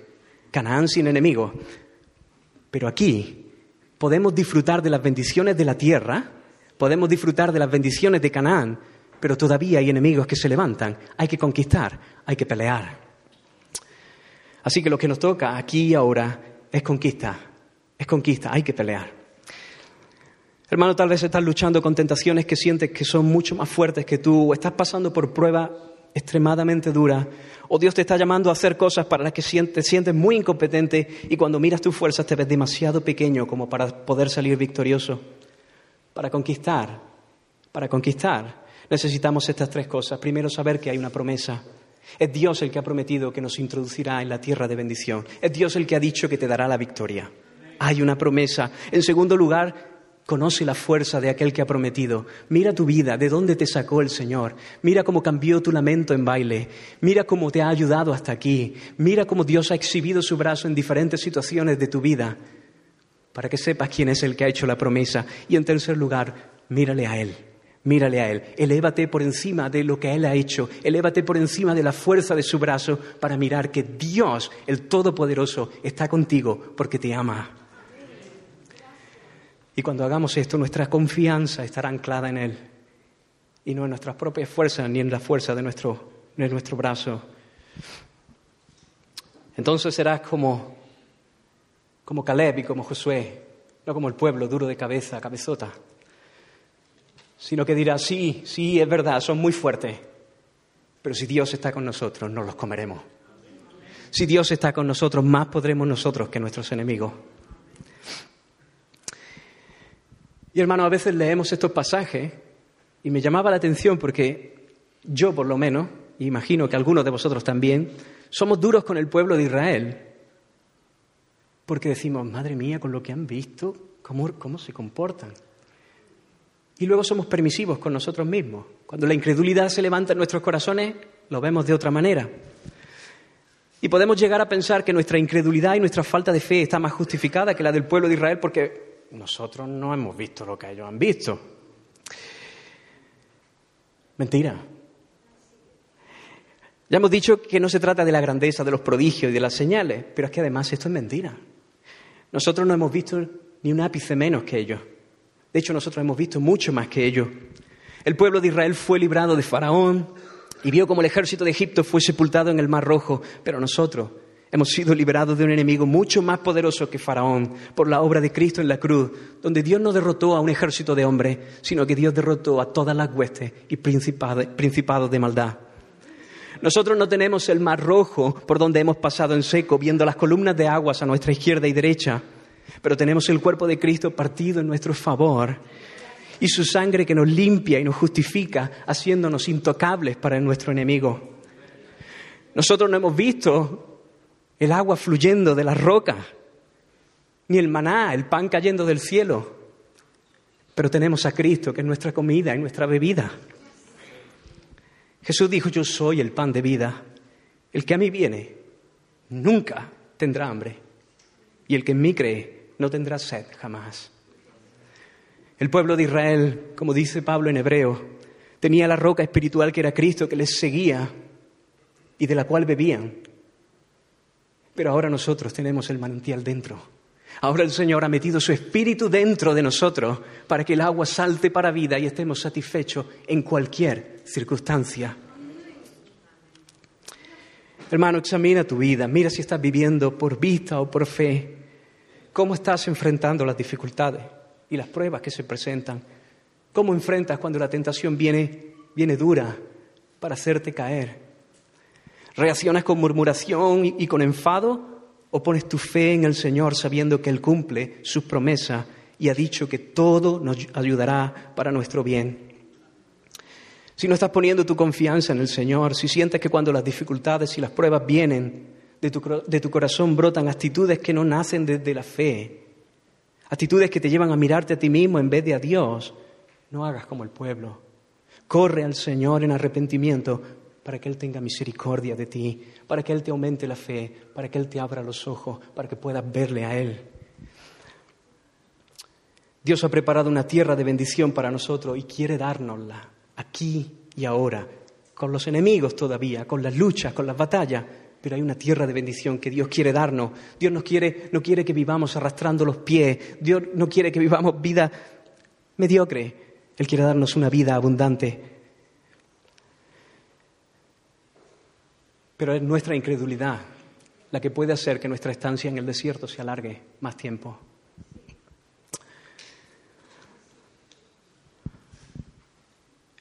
Canaán sin enemigos. Pero aquí podemos disfrutar de las bendiciones de la tierra, podemos disfrutar de las bendiciones de Canaán, pero todavía hay enemigos que se levantan. Hay que conquistar, hay que pelear. Así que lo que nos toca aquí y ahora es conquista, es conquista, hay que pelear. Hermano, tal vez estás luchando con tentaciones que sientes que son mucho más fuertes que tú, o estás pasando por pruebas extremadamente duras, o Dios te está llamando a hacer cosas para las que te sientes muy incompetente y cuando miras tus fuerzas te ves demasiado pequeño como para poder salir victorioso. Para conquistar, para conquistar, necesitamos estas tres cosas. Primero, saber que hay una promesa. Es Dios el que ha prometido que nos introducirá en la tierra de bendición. Es Dios el que ha dicho que te dará la victoria. Hay una promesa. En segundo lugar, Conoce la fuerza de aquel que ha prometido. Mira tu vida, de dónde te sacó el Señor. Mira cómo cambió tu lamento en baile. Mira cómo te ha ayudado hasta aquí. Mira cómo Dios ha exhibido su brazo en diferentes situaciones de tu vida. Para que sepas quién es el que ha hecho la promesa. Y en tercer lugar, mírale a Él. Mírale a Él. Elévate por encima de lo que Él ha hecho. Elévate por encima de la fuerza de su brazo para mirar que Dios, el Todopoderoso, está contigo porque te ama. Y cuando hagamos esto, nuestra confianza estará anclada en Él y no en nuestras propias fuerzas ni en la fuerza de nuestro, de nuestro brazo. Entonces serás como, como Caleb y como Josué, no como el pueblo duro de cabeza, cabezota. sino que dirá, sí, sí, es verdad, son muy fuertes, pero si Dios está con nosotros, no los comeremos. Si Dios está con nosotros, más podremos nosotros que nuestros enemigos. Y hermano, a veces leemos estos pasajes y me llamaba la atención porque yo, por lo menos, y imagino que algunos de vosotros también, somos duros con el pueblo de Israel. Porque decimos, madre mía, con lo que han visto, cómo, cómo se comportan. Y luego somos permisivos con nosotros mismos. Cuando la incredulidad se levanta en nuestros corazones, lo vemos de otra manera. Y podemos llegar a pensar que nuestra incredulidad y nuestra falta de fe está más justificada que la del pueblo de Israel porque nosotros no hemos visto lo que ellos han visto. Mentira. Ya hemos dicho que no se trata de la grandeza, de los prodigios y de las señales, pero es que además esto es mentira. Nosotros no hemos visto ni un ápice menos que ellos. De hecho, nosotros hemos visto mucho más que ellos. El pueblo de Israel fue librado de Faraón y vio como el ejército de Egipto fue sepultado en el Mar Rojo, pero nosotros hemos sido liberados de un enemigo mucho más poderoso que Faraón por la obra de Cristo en la cruz, donde Dios no derrotó a un ejército de hombres, sino que Dios derrotó a todas las huestes y principados de maldad. Nosotros no tenemos el mar rojo por donde hemos pasado en seco, viendo las columnas de aguas a nuestra izquierda y derecha pero tenemos el cuerpo de Cristo partido en nuestro favor y su sangre que nos limpia y nos justifica, haciéndonos intocables para nuestro enemigo. Nosotros no hemos visto el agua fluyendo de la roca, ni el maná, el pan cayendo del cielo, pero tenemos a Cristo, que es nuestra comida y nuestra bebida. Jesús dijo, yo soy el pan de vida. El que a mí viene nunca tendrá hambre, y el que en mí cree no tendrá sed jamás. El pueblo de Israel, como dice Pablo en hebreo, tenía la roca espiritual que era Cristo que les seguía y de la cual bebían. Pero ahora nosotros tenemos el manantial dentro. Ahora el Señor ha metido su espíritu dentro de nosotros para que el agua salte para vida y estemos satisfechos en cualquier circunstancia. Hermano, examina tu vida, mira si estás viviendo por vista o por fe. ¿Cómo estás enfrentando las dificultades y las pruebas que se presentan? ¿Cómo enfrentas cuando la tentación viene, viene dura para hacerte caer? ¿Reaccionas con murmuración y, con enfado o pones tu fe en el Señor sabiendo que Él cumple sus promesas y ha dicho que todo nos ayudará para nuestro bien? Si no estás poniendo tu confianza en el Señor, si sientes que cuando las dificultades y las pruebas vienen, de tu, corazón brotan actitudes que no nacen desde la fe, actitudes que te llevan a mirarte a ti mismo en vez de a Dios, no hagas como el pueblo. Corre al Señor en arrepentimiento para que Él tenga misericordia de ti, para que Él te aumente la fe, para que Él te abra los ojos, para que puedas verle a Él. Dios ha preparado una tierra de bendición para nosotros y quiere dárnosla aquí y ahora, con los enemigos todavía, con las luchas, con las batallas, pero hay una tierra de bendición que Dios quiere darnos. Dios nos quiere, no quiere que vivamos arrastrando los pies. Dios no quiere que vivamos vida mediocre. Él quiere darnos una vida abundante. Pero es nuestra incredulidad la que puede hacer que nuestra estancia en el desierto se alargue más tiempo.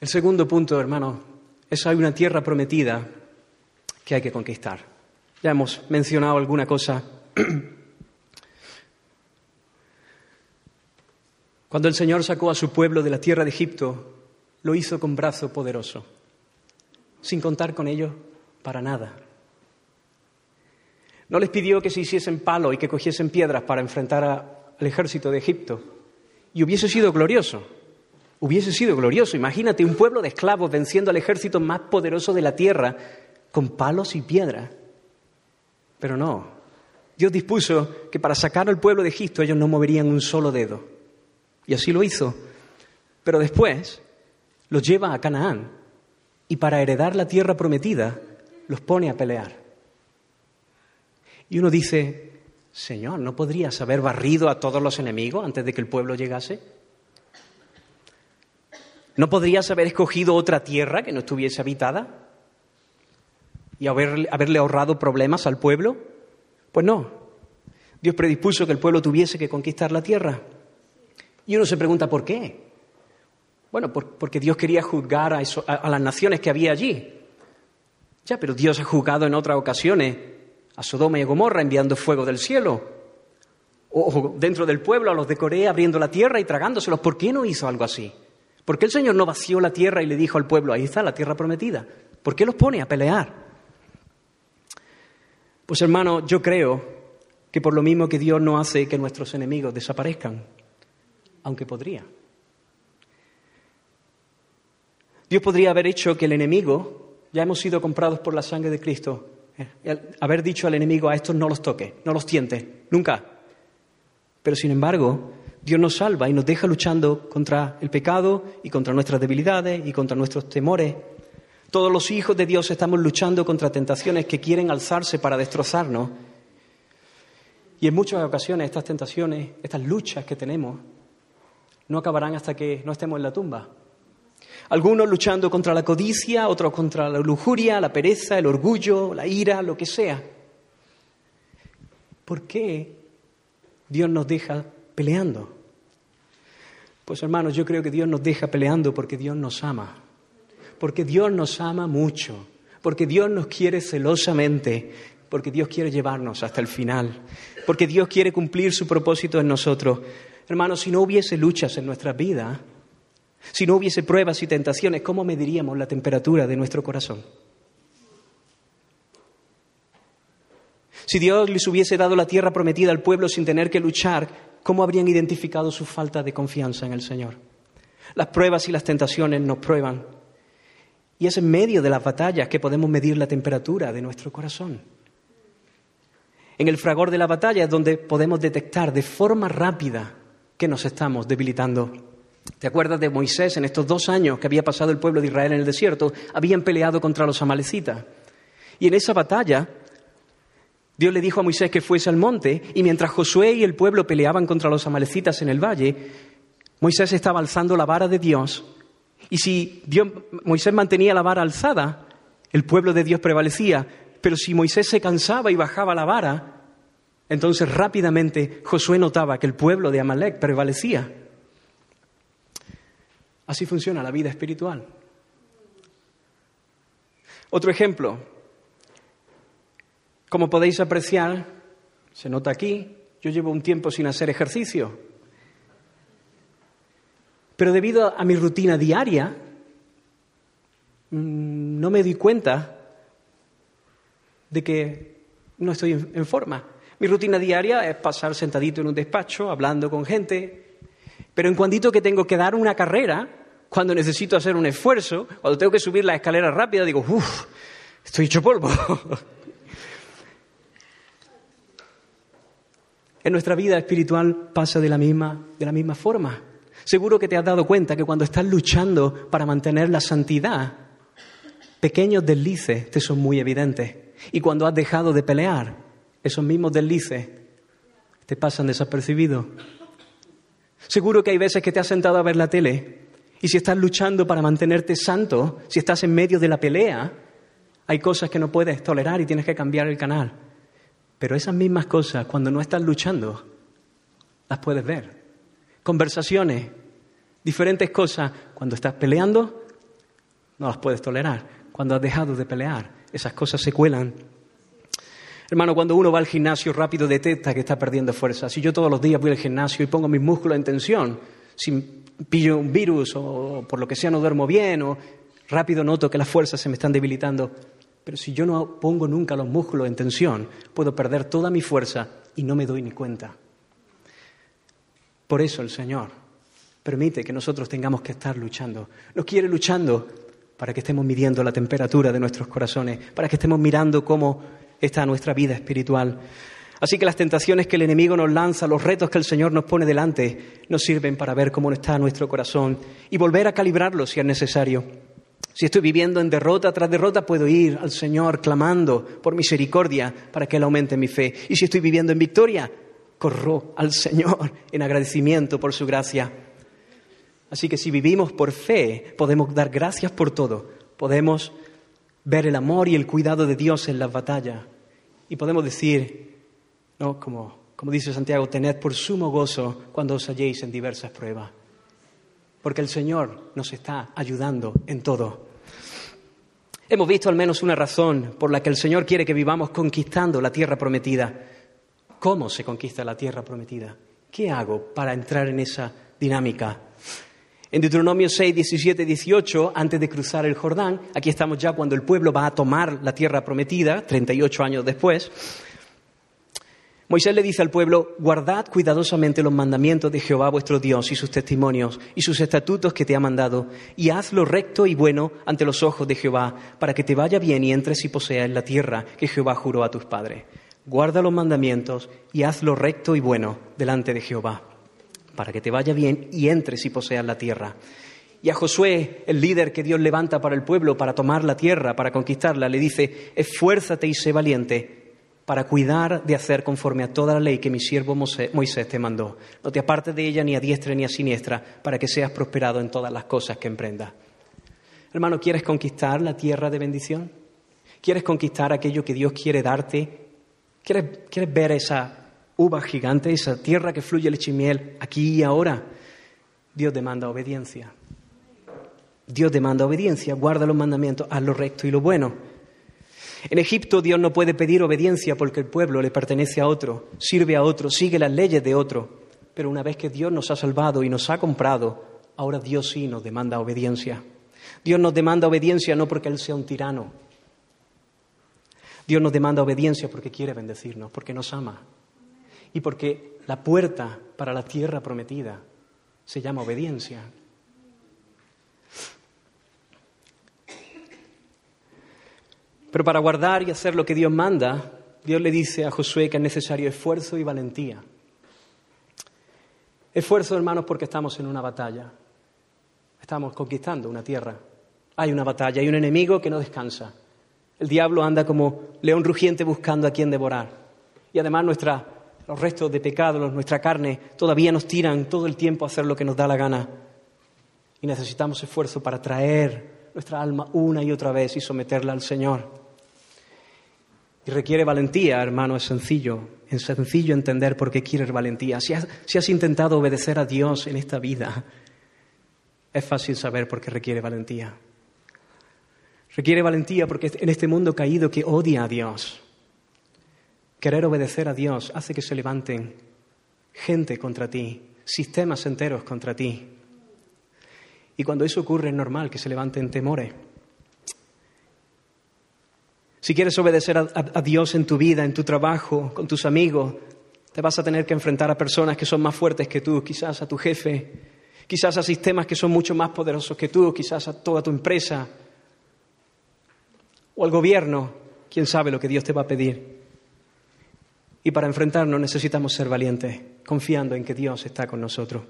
El segundo punto, hermano, es hay una tierra prometida que hay que conquistar. Ya hemos mencionado alguna cosa. Cuando el Señor sacó a su pueblo de la tierra de Egipto, lo hizo con brazo poderoso, sin contar con ellos para nada. No les pidió que se hiciesen palo y que cogiesen piedras para enfrentar al ejército de Egipto. Y hubiese sido glorioso. Hubiese sido glorioso. Imagínate un pueblo de esclavos venciendo al ejército más poderoso de la tierra con palos y piedras. Pero no. Dios dispuso que para sacar al pueblo de Egipto ellos no moverían un solo dedo. Y así lo hizo. Pero después los lleva a Canaán y para heredar la tierra prometida los pone a pelear. Y uno dice, Señor, ¿no podrías haber barrido a todos los enemigos antes de que el pueblo llegase? ¿No podrías haber escogido otra tierra que no estuviese habitada? y haberle ahorrado problemas al pueblo? Pues no. Dios predispuso que el pueblo tuviese que conquistar la tierra. Y uno se pregunta, ¿por qué? Bueno, porque Dios quería juzgar a, a las naciones que había allí. Ya, pero Dios ha juzgado en otras ocasiones a Sodoma y a Gomorra enviando fuego del cielo. O dentro del pueblo a los de Corea abriendo la tierra y tragándoselos. ¿Por qué no hizo algo así? ¿Por qué el Señor no vació la tierra y le dijo al pueblo, ahí está la tierra prometida? ¿Por qué los pone a pelear? Pues hermano, yo creo que por lo mismo que Dios no hace que nuestros enemigos desaparezcan, aunque podría. Dios podría haber hecho que el enemigo, ya hemos sido comprados por la sangre de Cristo, eh, haber dicho al enemigo a estos no los toque, no los tiente, nunca. Pero sin embargo, Dios nos salva y nos deja luchando contra el pecado y contra nuestras debilidades y contra nuestros temores todos los hijos de Dios estamos luchando contra tentaciones que quieren alzarse para destrozarnos. Y en muchas ocasiones estas tentaciones, estas luchas que tenemos, no acabarán hasta que no estemos en la tumba. Algunos luchando contra la codicia, otros contra la lujuria, la pereza, el orgullo, la ira, lo que sea. ¿Por qué Dios nos deja peleando? Pues hermanos, yo creo que Dios nos deja peleando porque Dios nos ama porque Dios nos ama mucho, porque Dios nos quiere celosamente, porque Dios quiere llevarnos hasta el final, porque Dios quiere cumplir su propósito en nosotros. Hermanos, si no hubiese luchas en nuestra vida, si no hubiese pruebas y tentaciones, ¿cómo mediríamos la temperatura de nuestro corazón? Si Dios les hubiese dado la tierra prometida al pueblo sin tener que luchar, ¿cómo habrían identificado su falta de confianza en el Señor? Las pruebas y las tentaciones nos prueban y es en medio de las batallas que podemos medir la temperatura de nuestro corazón. En el fragor de la batalla es donde podemos detectar de forma rápida que nos estamos debilitando. ¿Te acuerdas de Moisés en estos dos años que había pasado el pueblo de Israel en el desierto? Habían peleado contra los amalecitas. Y en esa batalla, Dios le dijo a Moisés que fuese al monte, y mientras Josué y el pueblo peleaban contra los amalecitas en el valle, Moisés estaba alzando la vara de Dios y si Moisés mantenía la vara alzada, el pueblo de Dios prevalecía. Pero si Moisés se cansaba y bajaba la vara, entonces rápidamente Josué notaba que el pueblo de Amalek prevalecía. Así funciona la vida espiritual. Otro ejemplo. Como podéis apreciar, se nota aquí, yo llevo un tiempo sin hacer ejercicio. Pero debido a mi rutina diaria, mm, no me di cuenta de que no estoy en forma. Mi rutina diaria es pasar sentadito en un despacho, hablando con gente, pero en cuantito que tengo que dar una carrera, cuando necesito hacer un esfuerzo, cuando tengo que subir la escalera rápida, digo, uff, estoy hecho polvo. en nuestra vida espiritual pasa de la misma, de la misma forma. Seguro que te has dado cuenta que cuando estás luchando para mantener la santidad, pequeños deslices te son muy evidentes. Y cuando has dejado de pelear, esos mismos deslices te pasan desapercibidos. Seguro que hay veces que te has sentado a ver la tele y si estás luchando para mantenerte santo, si estás en medio de la pelea, hay cosas que no puedes tolerar y tienes que cambiar el canal. Pero esas mismas cosas, cuando no estás luchando, las puedes ver conversaciones, diferentes cosas. Cuando estás peleando, no las puedes tolerar. Cuando has dejado de pelear, esas cosas se cuelan. Hermano, cuando uno va al gimnasio rápido detecta que está perdiendo fuerza. Si yo todos los días voy al gimnasio y pongo mis músculos en tensión, si pillo un virus o por lo que sea no duermo bien o rápido noto que las fuerzas se me están debilitando. Pero si yo no pongo nunca los músculos en tensión, puedo perder toda mi fuerza y no me doy ni cuenta. Por eso el Señor permite que nosotros tengamos que estar luchando. Nos quiere luchando para que estemos midiendo la temperatura de nuestros corazones, para que estemos mirando cómo está nuestra vida espiritual. Así que las tentaciones que el enemigo nos lanza, los retos que el Señor nos pone delante, nos sirven para ver cómo está nuestro corazón y volver a calibrarlo si es necesario. Si estoy viviendo en derrota tras derrota, puedo ir al Señor clamando por misericordia para que Él aumente mi fe. Y si estoy viviendo en victoria, corro al Señor en agradecimiento por su gracia. Así que si vivimos por fe, podemos dar gracias por todo. Podemos ver el amor y el cuidado de Dios en las batallas. Y podemos decir, ¿no? como, como dice Santiago, tened por sumo gozo cuando os halléis en diversas pruebas. porque el Señor nos está ayudando en todo. Hemos visto al menos una razón por la que el Señor quiere que vivamos conquistando la tierra prometida. ¿Cómo se conquista la tierra prometida? ¿Qué hago para entrar en esa dinámica? En Deuteronomio 6, 17, 18, antes de cruzar el Jordán, aquí estamos ya cuando el pueblo va a tomar la tierra prometida, 38 años después, Moisés le dice al pueblo, guardad cuidadosamente los mandamientos de Jehová vuestro Dios y sus testimonios y sus estatutos que te ha mandado, y haz lo recto y bueno ante los ojos de Jehová, para que te vaya bien y entres y poseas la tierra que Jehová juró a tus padres. Guarda los mandamientos y haz lo recto y bueno delante de Jehová, para que te vaya bien y entres y poseas la tierra. Y a Josué, el líder que Dios levanta para el pueblo, para tomar la tierra, para conquistarla, le dice, esfuérzate y sé valiente para cuidar de hacer conforme a toda la ley que mi siervo Moisés te mandó. No te apartes de ella ni a diestra ni a siniestra, para que seas prosperado en todas las cosas que emprendas. Hermano, ¿quieres conquistar la tierra de bendición? ¿Quieres conquistar aquello que Dios quiere darte? ¿Quieres, quieres ver esa uva gigante, esa tierra que fluye leche y miel aquí y ahora? Dios demanda obediencia. Dios demanda obediencia, guarda los mandamientos, haz lo recto y lo bueno. En Egipto Dios no puede pedir obediencia porque el pueblo le pertenece a otro, sirve a otro, sigue las leyes de otro. Pero una vez que Dios nos ha salvado y nos ha comprado, ahora Dios sí nos demanda obediencia. Dios nos demanda obediencia no porque Él sea un tirano. Dios nos demanda obediencia porque quiere bendecirnos, porque nos ama. Y porque la puerta para la tierra prometida se llama obediencia. Pero para guardar y hacer lo que Dios manda, Dios le dice a Josué que es necesario esfuerzo y valentía. Esfuerzo, hermanos, porque estamos en una batalla. Estamos conquistando una tierra. Hay una batalla, hay un enemigo que no descansa. El diablo anda como león rugiente buscando a quien devorar. Y además nuestra, los restos de pecado, nuestra carne, todavía nos tiran todo el tiempo a hacer lo que nos da la gana. Y necesitamos esfuerzo para traer nuestra alma una y otra vez y someterla al Señor. Y requiere valentía, hermano, es sencillo. Es sencillo entender por qué quieres valentía. Si has, si has intentado obedecer a Dios en esta vida, es fácil saber por qué requiere valentía. Requiere valentía porque en este mundo caído que odia a Dios, querer obedecer a Dios hace que se levanten gente contra ti, sistemas enteros contra ti. Y cuando eso ocurre es normal que se levanten temores. Si quieres obedecer a, Dios en tu vida, en tu trabajo, con tus amigos, te vas a tener que enfrentar a personas que son más fuertes que tú, quizás a tu jefe, quizás a sistemas que son mucho más poderosos que tú, quizás a toda tu empresa o al gobierno, quién sabe lo que Dios te va a pedir. Y para enfrentarnos necesitamos ser valientes, confiando en que Dios está con nosotros.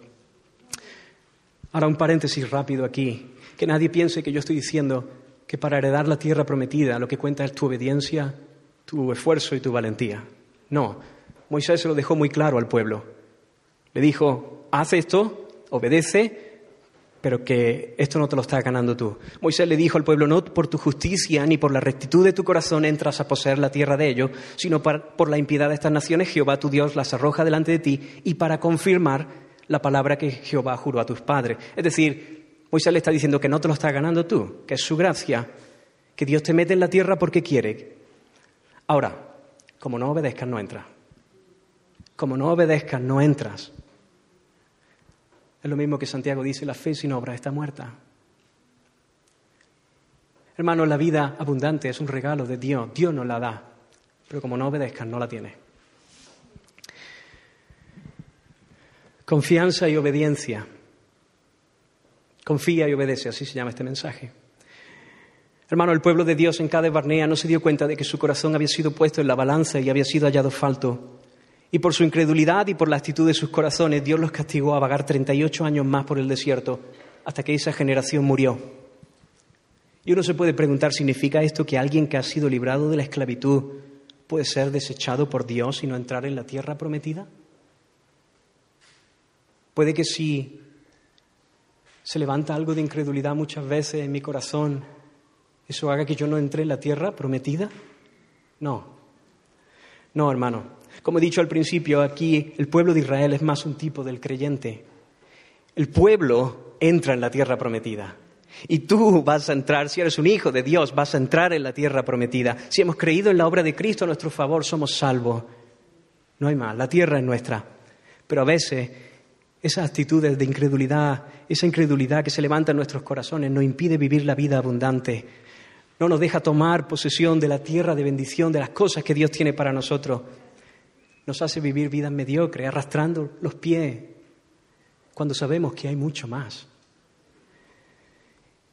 Ahora un paréntesis rápido aquí, que nadie piense que yo estoy diciendo que para heredar la tierra prometida lo que cuenta es tu obediencia, tu esfuerzo y tu valentía. No, Moisés se lo dejó muy claro al pueblo. Le dijo, haz esto, obedece, pero que esto no te lo estás ganando tú. Moisés le dijo al pueblo, no por tu justicia ni por la rectitud de tu corazón entras a poseer la tierra de ellos, sino por la impiedad de estas naciones Jehová tu Dios las arroja delante de ti y para confirmar la palabra que Jehová juró a tus padres. Es decir, Moisés le está diciendo que no te lo estás ganando tú, que es su gracia, que Dios te mete en la tierra porque quiere. Ahora, como no obedezcas, no entras. Como no obedezcas, no entras. Es lo mismo que Santiago dice, la fe sin obra está muerta. Hermano, la vida abundante es un regalo de Dios, Dios nos la da, pero como no obedezcas, no la tienes. Confianza y obediencia. Confía y obedece, así se llama este mensaje. Hermano, el pueblo de Dios en cada Barnea no se dio cuenta de que su corazón había sido puesto en la balanza y había sido hallado falto. Y por su incredulidad y por la actitud de sus corazones, Dios los castigó a vagar 38 años más por el desierto, hasta que esa generación murió. Y uno se puede preguntar, ¿significa esto que alguien que ha sido librado de la esclavitud puede ser desechado por Dios y no entrar en la tierra prometida? Puede que si se levanta algo de incredulidad muchas veces en mi corazón, ¿eso haga que yo no entre en la tierra prometida? No, no, hermano. Como he dicho al principio, aquí el pueblo de Israel es más un tipo del creyente. El pueblo entra en la tierra prometida. Y tú vas a entrar, si eres un hijo de Dios, vas a entrar en la tierra prometida. Si hemos creído en la obra de Cristo a nuestro favor, somos salvos. No hay más, la tierra es nuestra. Pero a veces esas actitudes de incredulidad, esa incredulidad que se levanta en nuestros corazones, nos impide vivir la vida abundante. No nos deja tomar posesión de la tierra de bendición, de las cosas que Dios tiene para nosotros. Nos hace vivir vidas mediocres, arrastrando los pies, cuando sabemos que hay mucho más.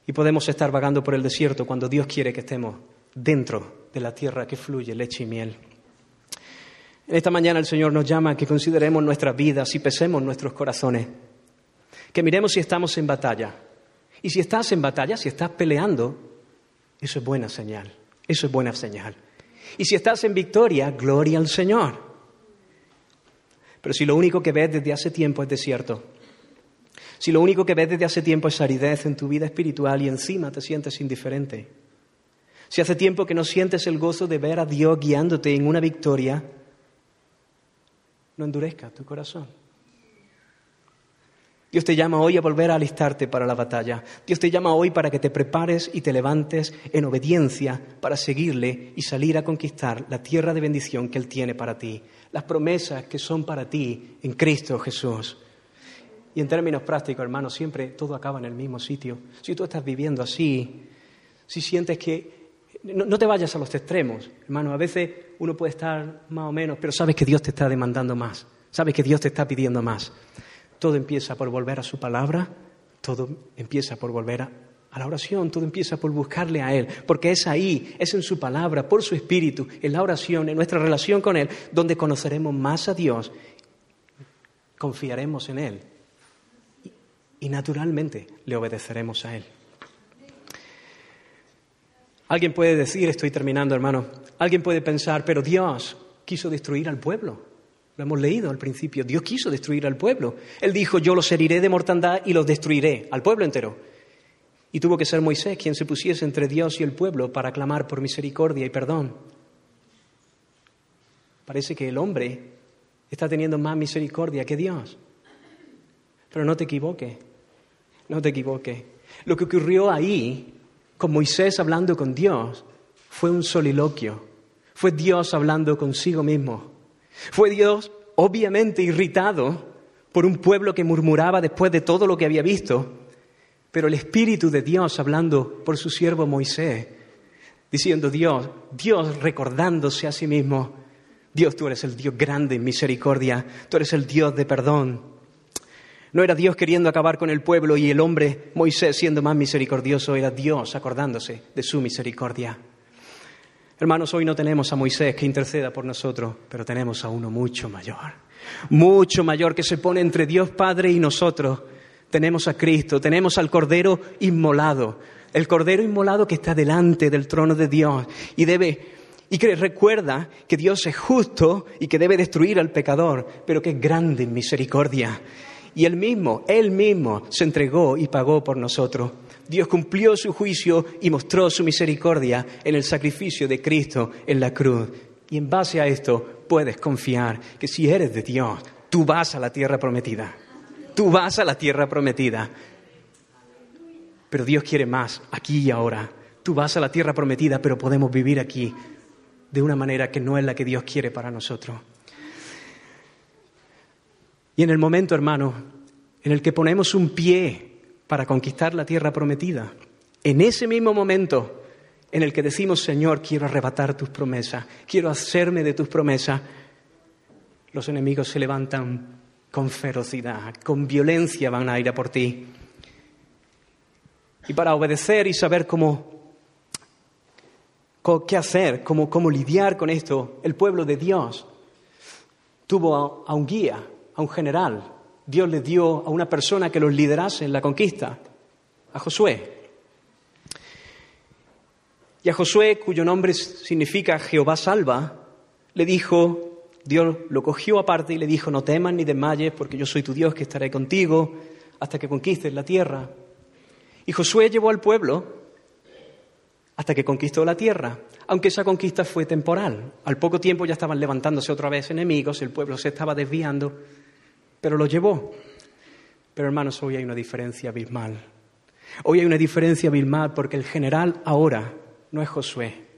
Y podemos estar vagando por el desierto cuando Dios quiere que estemos dentro de la tierra que fluye leche y miel. En esta mañana el Señor nos llama a que consideremos nuestras vidas y pesemos nuestros corazones. Que miremos si estamos en batalla. Y si estás en batalla, si estás peleando, eso es buena señal. Eso es buena señal. Y si estás en victoria, gloria al Señor. Pero si lo único que ves desde hace tiempo es desierto, si lo único que ves desde hace tiempo es aridez en tu vida espiritual y encima te sientes indiferente. Si hace tiempo que no sientes el gozo de ver a Dios guiándote en una victoria, no endurezca tu corazón. Dios te llama hoy a volver a alistarte para la batalla. Dios te llama hoy para que te prepares y te levantes en obediencia para seguirle y salir a conquistar la tierra de bendición que Él tiene para ti, las promesas que son para ti en Cristo Jesús. Y en términos prácticos, hermano, siempre todo acaba en el mismo sitio. Si tú estás viviendo así, si sientes que... No, te vayas a los extremos, hermano. A veces uno puede estar más o menos, pero sabes que Dios te está demandando más. Sabes que Dios te está pidiendo más. Todo empieza por volver a su palabra, todo empieza por volver a, a la oración, todo empieza por buscarle a Él, porque es ahí, es en su palabra, por su espíritu, en la oración, en nuestra relación con Él, donde conoceremos más a Dios, confiaremos en Él y naturalmente le obedeceremos a Él. Alguien puede decir, estoy terminando hermano, alguien puede pensar, pero Dios quiso destruir al pueblo. Lo hemos leído al principio, Dios quiso destruir al pueblo. Él dijo, yo los heriré de mortandad y los destruiré, al pueblo entero. Y tuvo que ser Moisés quien se pusiese entre Dios y el pueblo para clamar por misericordia y perdón. Parece que el hombre está teniendo más misericordia que Dios. Pero no te equivoques, no te equivoques. Lo que ocurrió ahí, con Moisés hablando con Dios, fue un soliloquio. Fue Dios hablando consigo mismo. Fue Dios obviamente irritado por un pueblo que murmuraba después de todo lo que había visto, pero el Espíritu de Dios hablando por su siervo Moisés, diciendo Dios, Dios recordándose a sí mismo, Dios tú eres el Dios grande en misericordia, tú eres el Dios de perdón, no era Dios queriendo acabar con el pueblo y el hombre, Moisés, siendo más misericordioso, era Dios acordándose de su misericordia. Hermanos, hoy no tenemos a Moisés que interceda por nosotros, pero tenemos a uno mucho mayor, mucho mayor que se pone entre Dios Padre y nosotros. Tenemos a Cristo, tenemos al Cordero inmolado, el Cordero inmolado que está delante del trono de Dios y debe y que recuerda que Dios es justo y que debe destruir al pecador, pero que es grande en misericordia y él mismo, él mismo se entregó y pagó por nosotros. Dios cumplió su juicio y mostró su misericordia en el sacrificio de Cristo en la cruz. Y en base a esto puedes confiar que si eres de Dios, tú vas a la tierra prometida. Tú vas a la tierra prometida. Pero Dios quiere más aquí y ahora. Tú vas a la tierra prometida, pero podemos vivir aquí de una manera que no es la que Dios quiere para nosotros. Y en el momento, hermano, en el que ponemos un pie para conquistar la tierra prometida, en ese mismo momento en el que decimos, Señor, quiero arrebatar tus promesas, quiero hacerme de tus promesas, los enemigos se levantan con ferocidad, con violencia van a ir a por ti. Y para obedecer y saber cómo, qué hacer, cómo, cómo lidiar con esto, el pueblo de Dios tuvo a un guía, a un general, Dios le dio a una persona que los liderase en la conquista, a Josué. Y a Josué, cuyo nombre significa Jehová salva, le dijo, Dios lo cogió aparte y le dijo, no temas ni desmayes, porque yo soy tu Dios que estaré contigo hasta que conquistes la tierra. Y Josué llevó al pueblo hasta que conquistó la tierra, aunque esa conquista fue temporal. Al poco tiempo ya estaban levantándose otra vez enemigos, el pueblo se estaba desviando pero lo llevó. Pero hermanos, hoy hay una diferencia abismal. Hoy hay una diferencia abismal porque el general ahora no es Josué.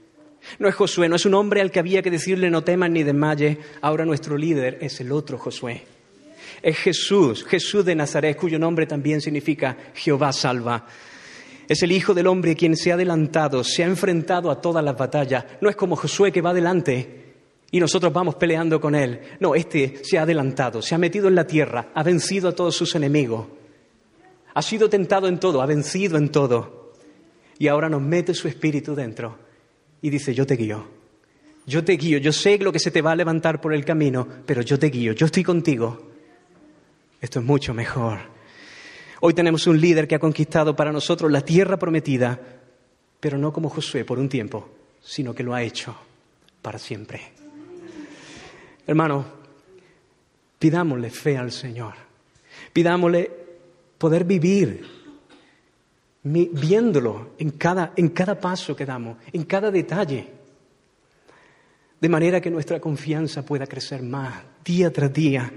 No es Josué, no es un hombre al que había que decirle no temas ni desmayes. Ahora nuestro líder es el otro Josué. Es Jesús, Jesús de Nazaret, cuyo nombre también significa Jehová salva. Es el Hijo del Hombre quien se ha adelantado, se ha enfrentado a todas las batallas. No es como Josué que va adelante y nosotros vamos peleando con él. No, este se ha adelantado, se ha metido en la tierra, ha vencido a todos sus enemigos. Ha sido tentado en todo, ha vencido en todo. Y ahora nos mete su espíritu dentro y dice, yo te guío. Yo te guío, yo sé lo que se te va a levantar por el camino, pero yo te guío, yo estoy contigo. Esto es mucho mejor. Hoy tenemos un líder que ha conquistado para nosotros la tierra prometida, pero no como Josué por un tiempo, sino que lo ha hecho para siempre. Hermano, pidámosle fe al Señor, pidámosle poder vivir viéndolo en cada, en cada paso que damos, en cada detalle, de manera que nuestra confianza pueda crecer más día tras día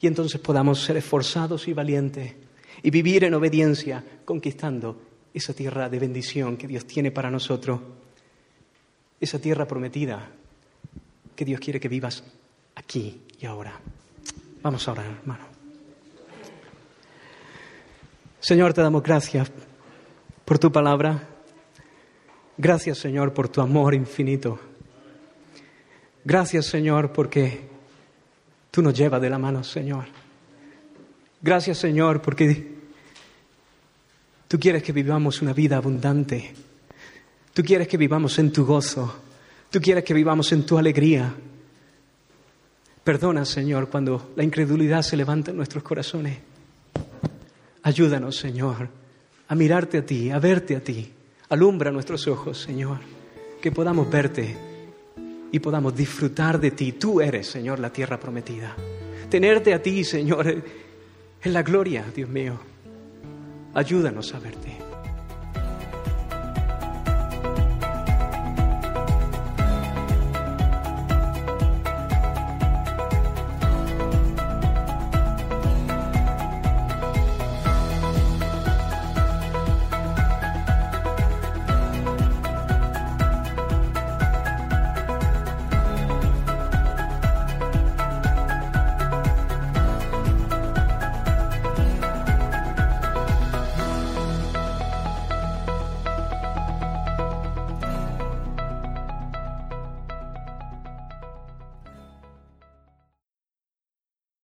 y entonces podamos ser esforzados y valientes y vivir en obediencia, conquistando esa tierra de bendición que Dios tiene para nosotros, esa tierra prometida que Dios quiere que vivas aquí y ahora. Vamos a orar, hermano. Señor, te damos gracias por tu palabra. Gracias, Señor, por tu amor infinito. Gracias, Señor, porque Tú nos llevas de la mano, Señor. Gracias, Señor, porque tú quieres que vivamos una vida abundante. Tú quieres que vivamos en tu gozo. Tú quieres que vivamos en tu alegría. Perdona, Señor, cuando la incredulidad se levanta en nuestros corazones. Ayúdanos, Señor, a mirarte a ti, a verte a ti. Alumbra nuestros ojos, Señor, que podamos verte y podamos disfrutar de ti. Tú eres, Señor, la tierra prometida. Tenerte a ti, Señor, en la gloria, Dios mío. Ayúdanos a verte.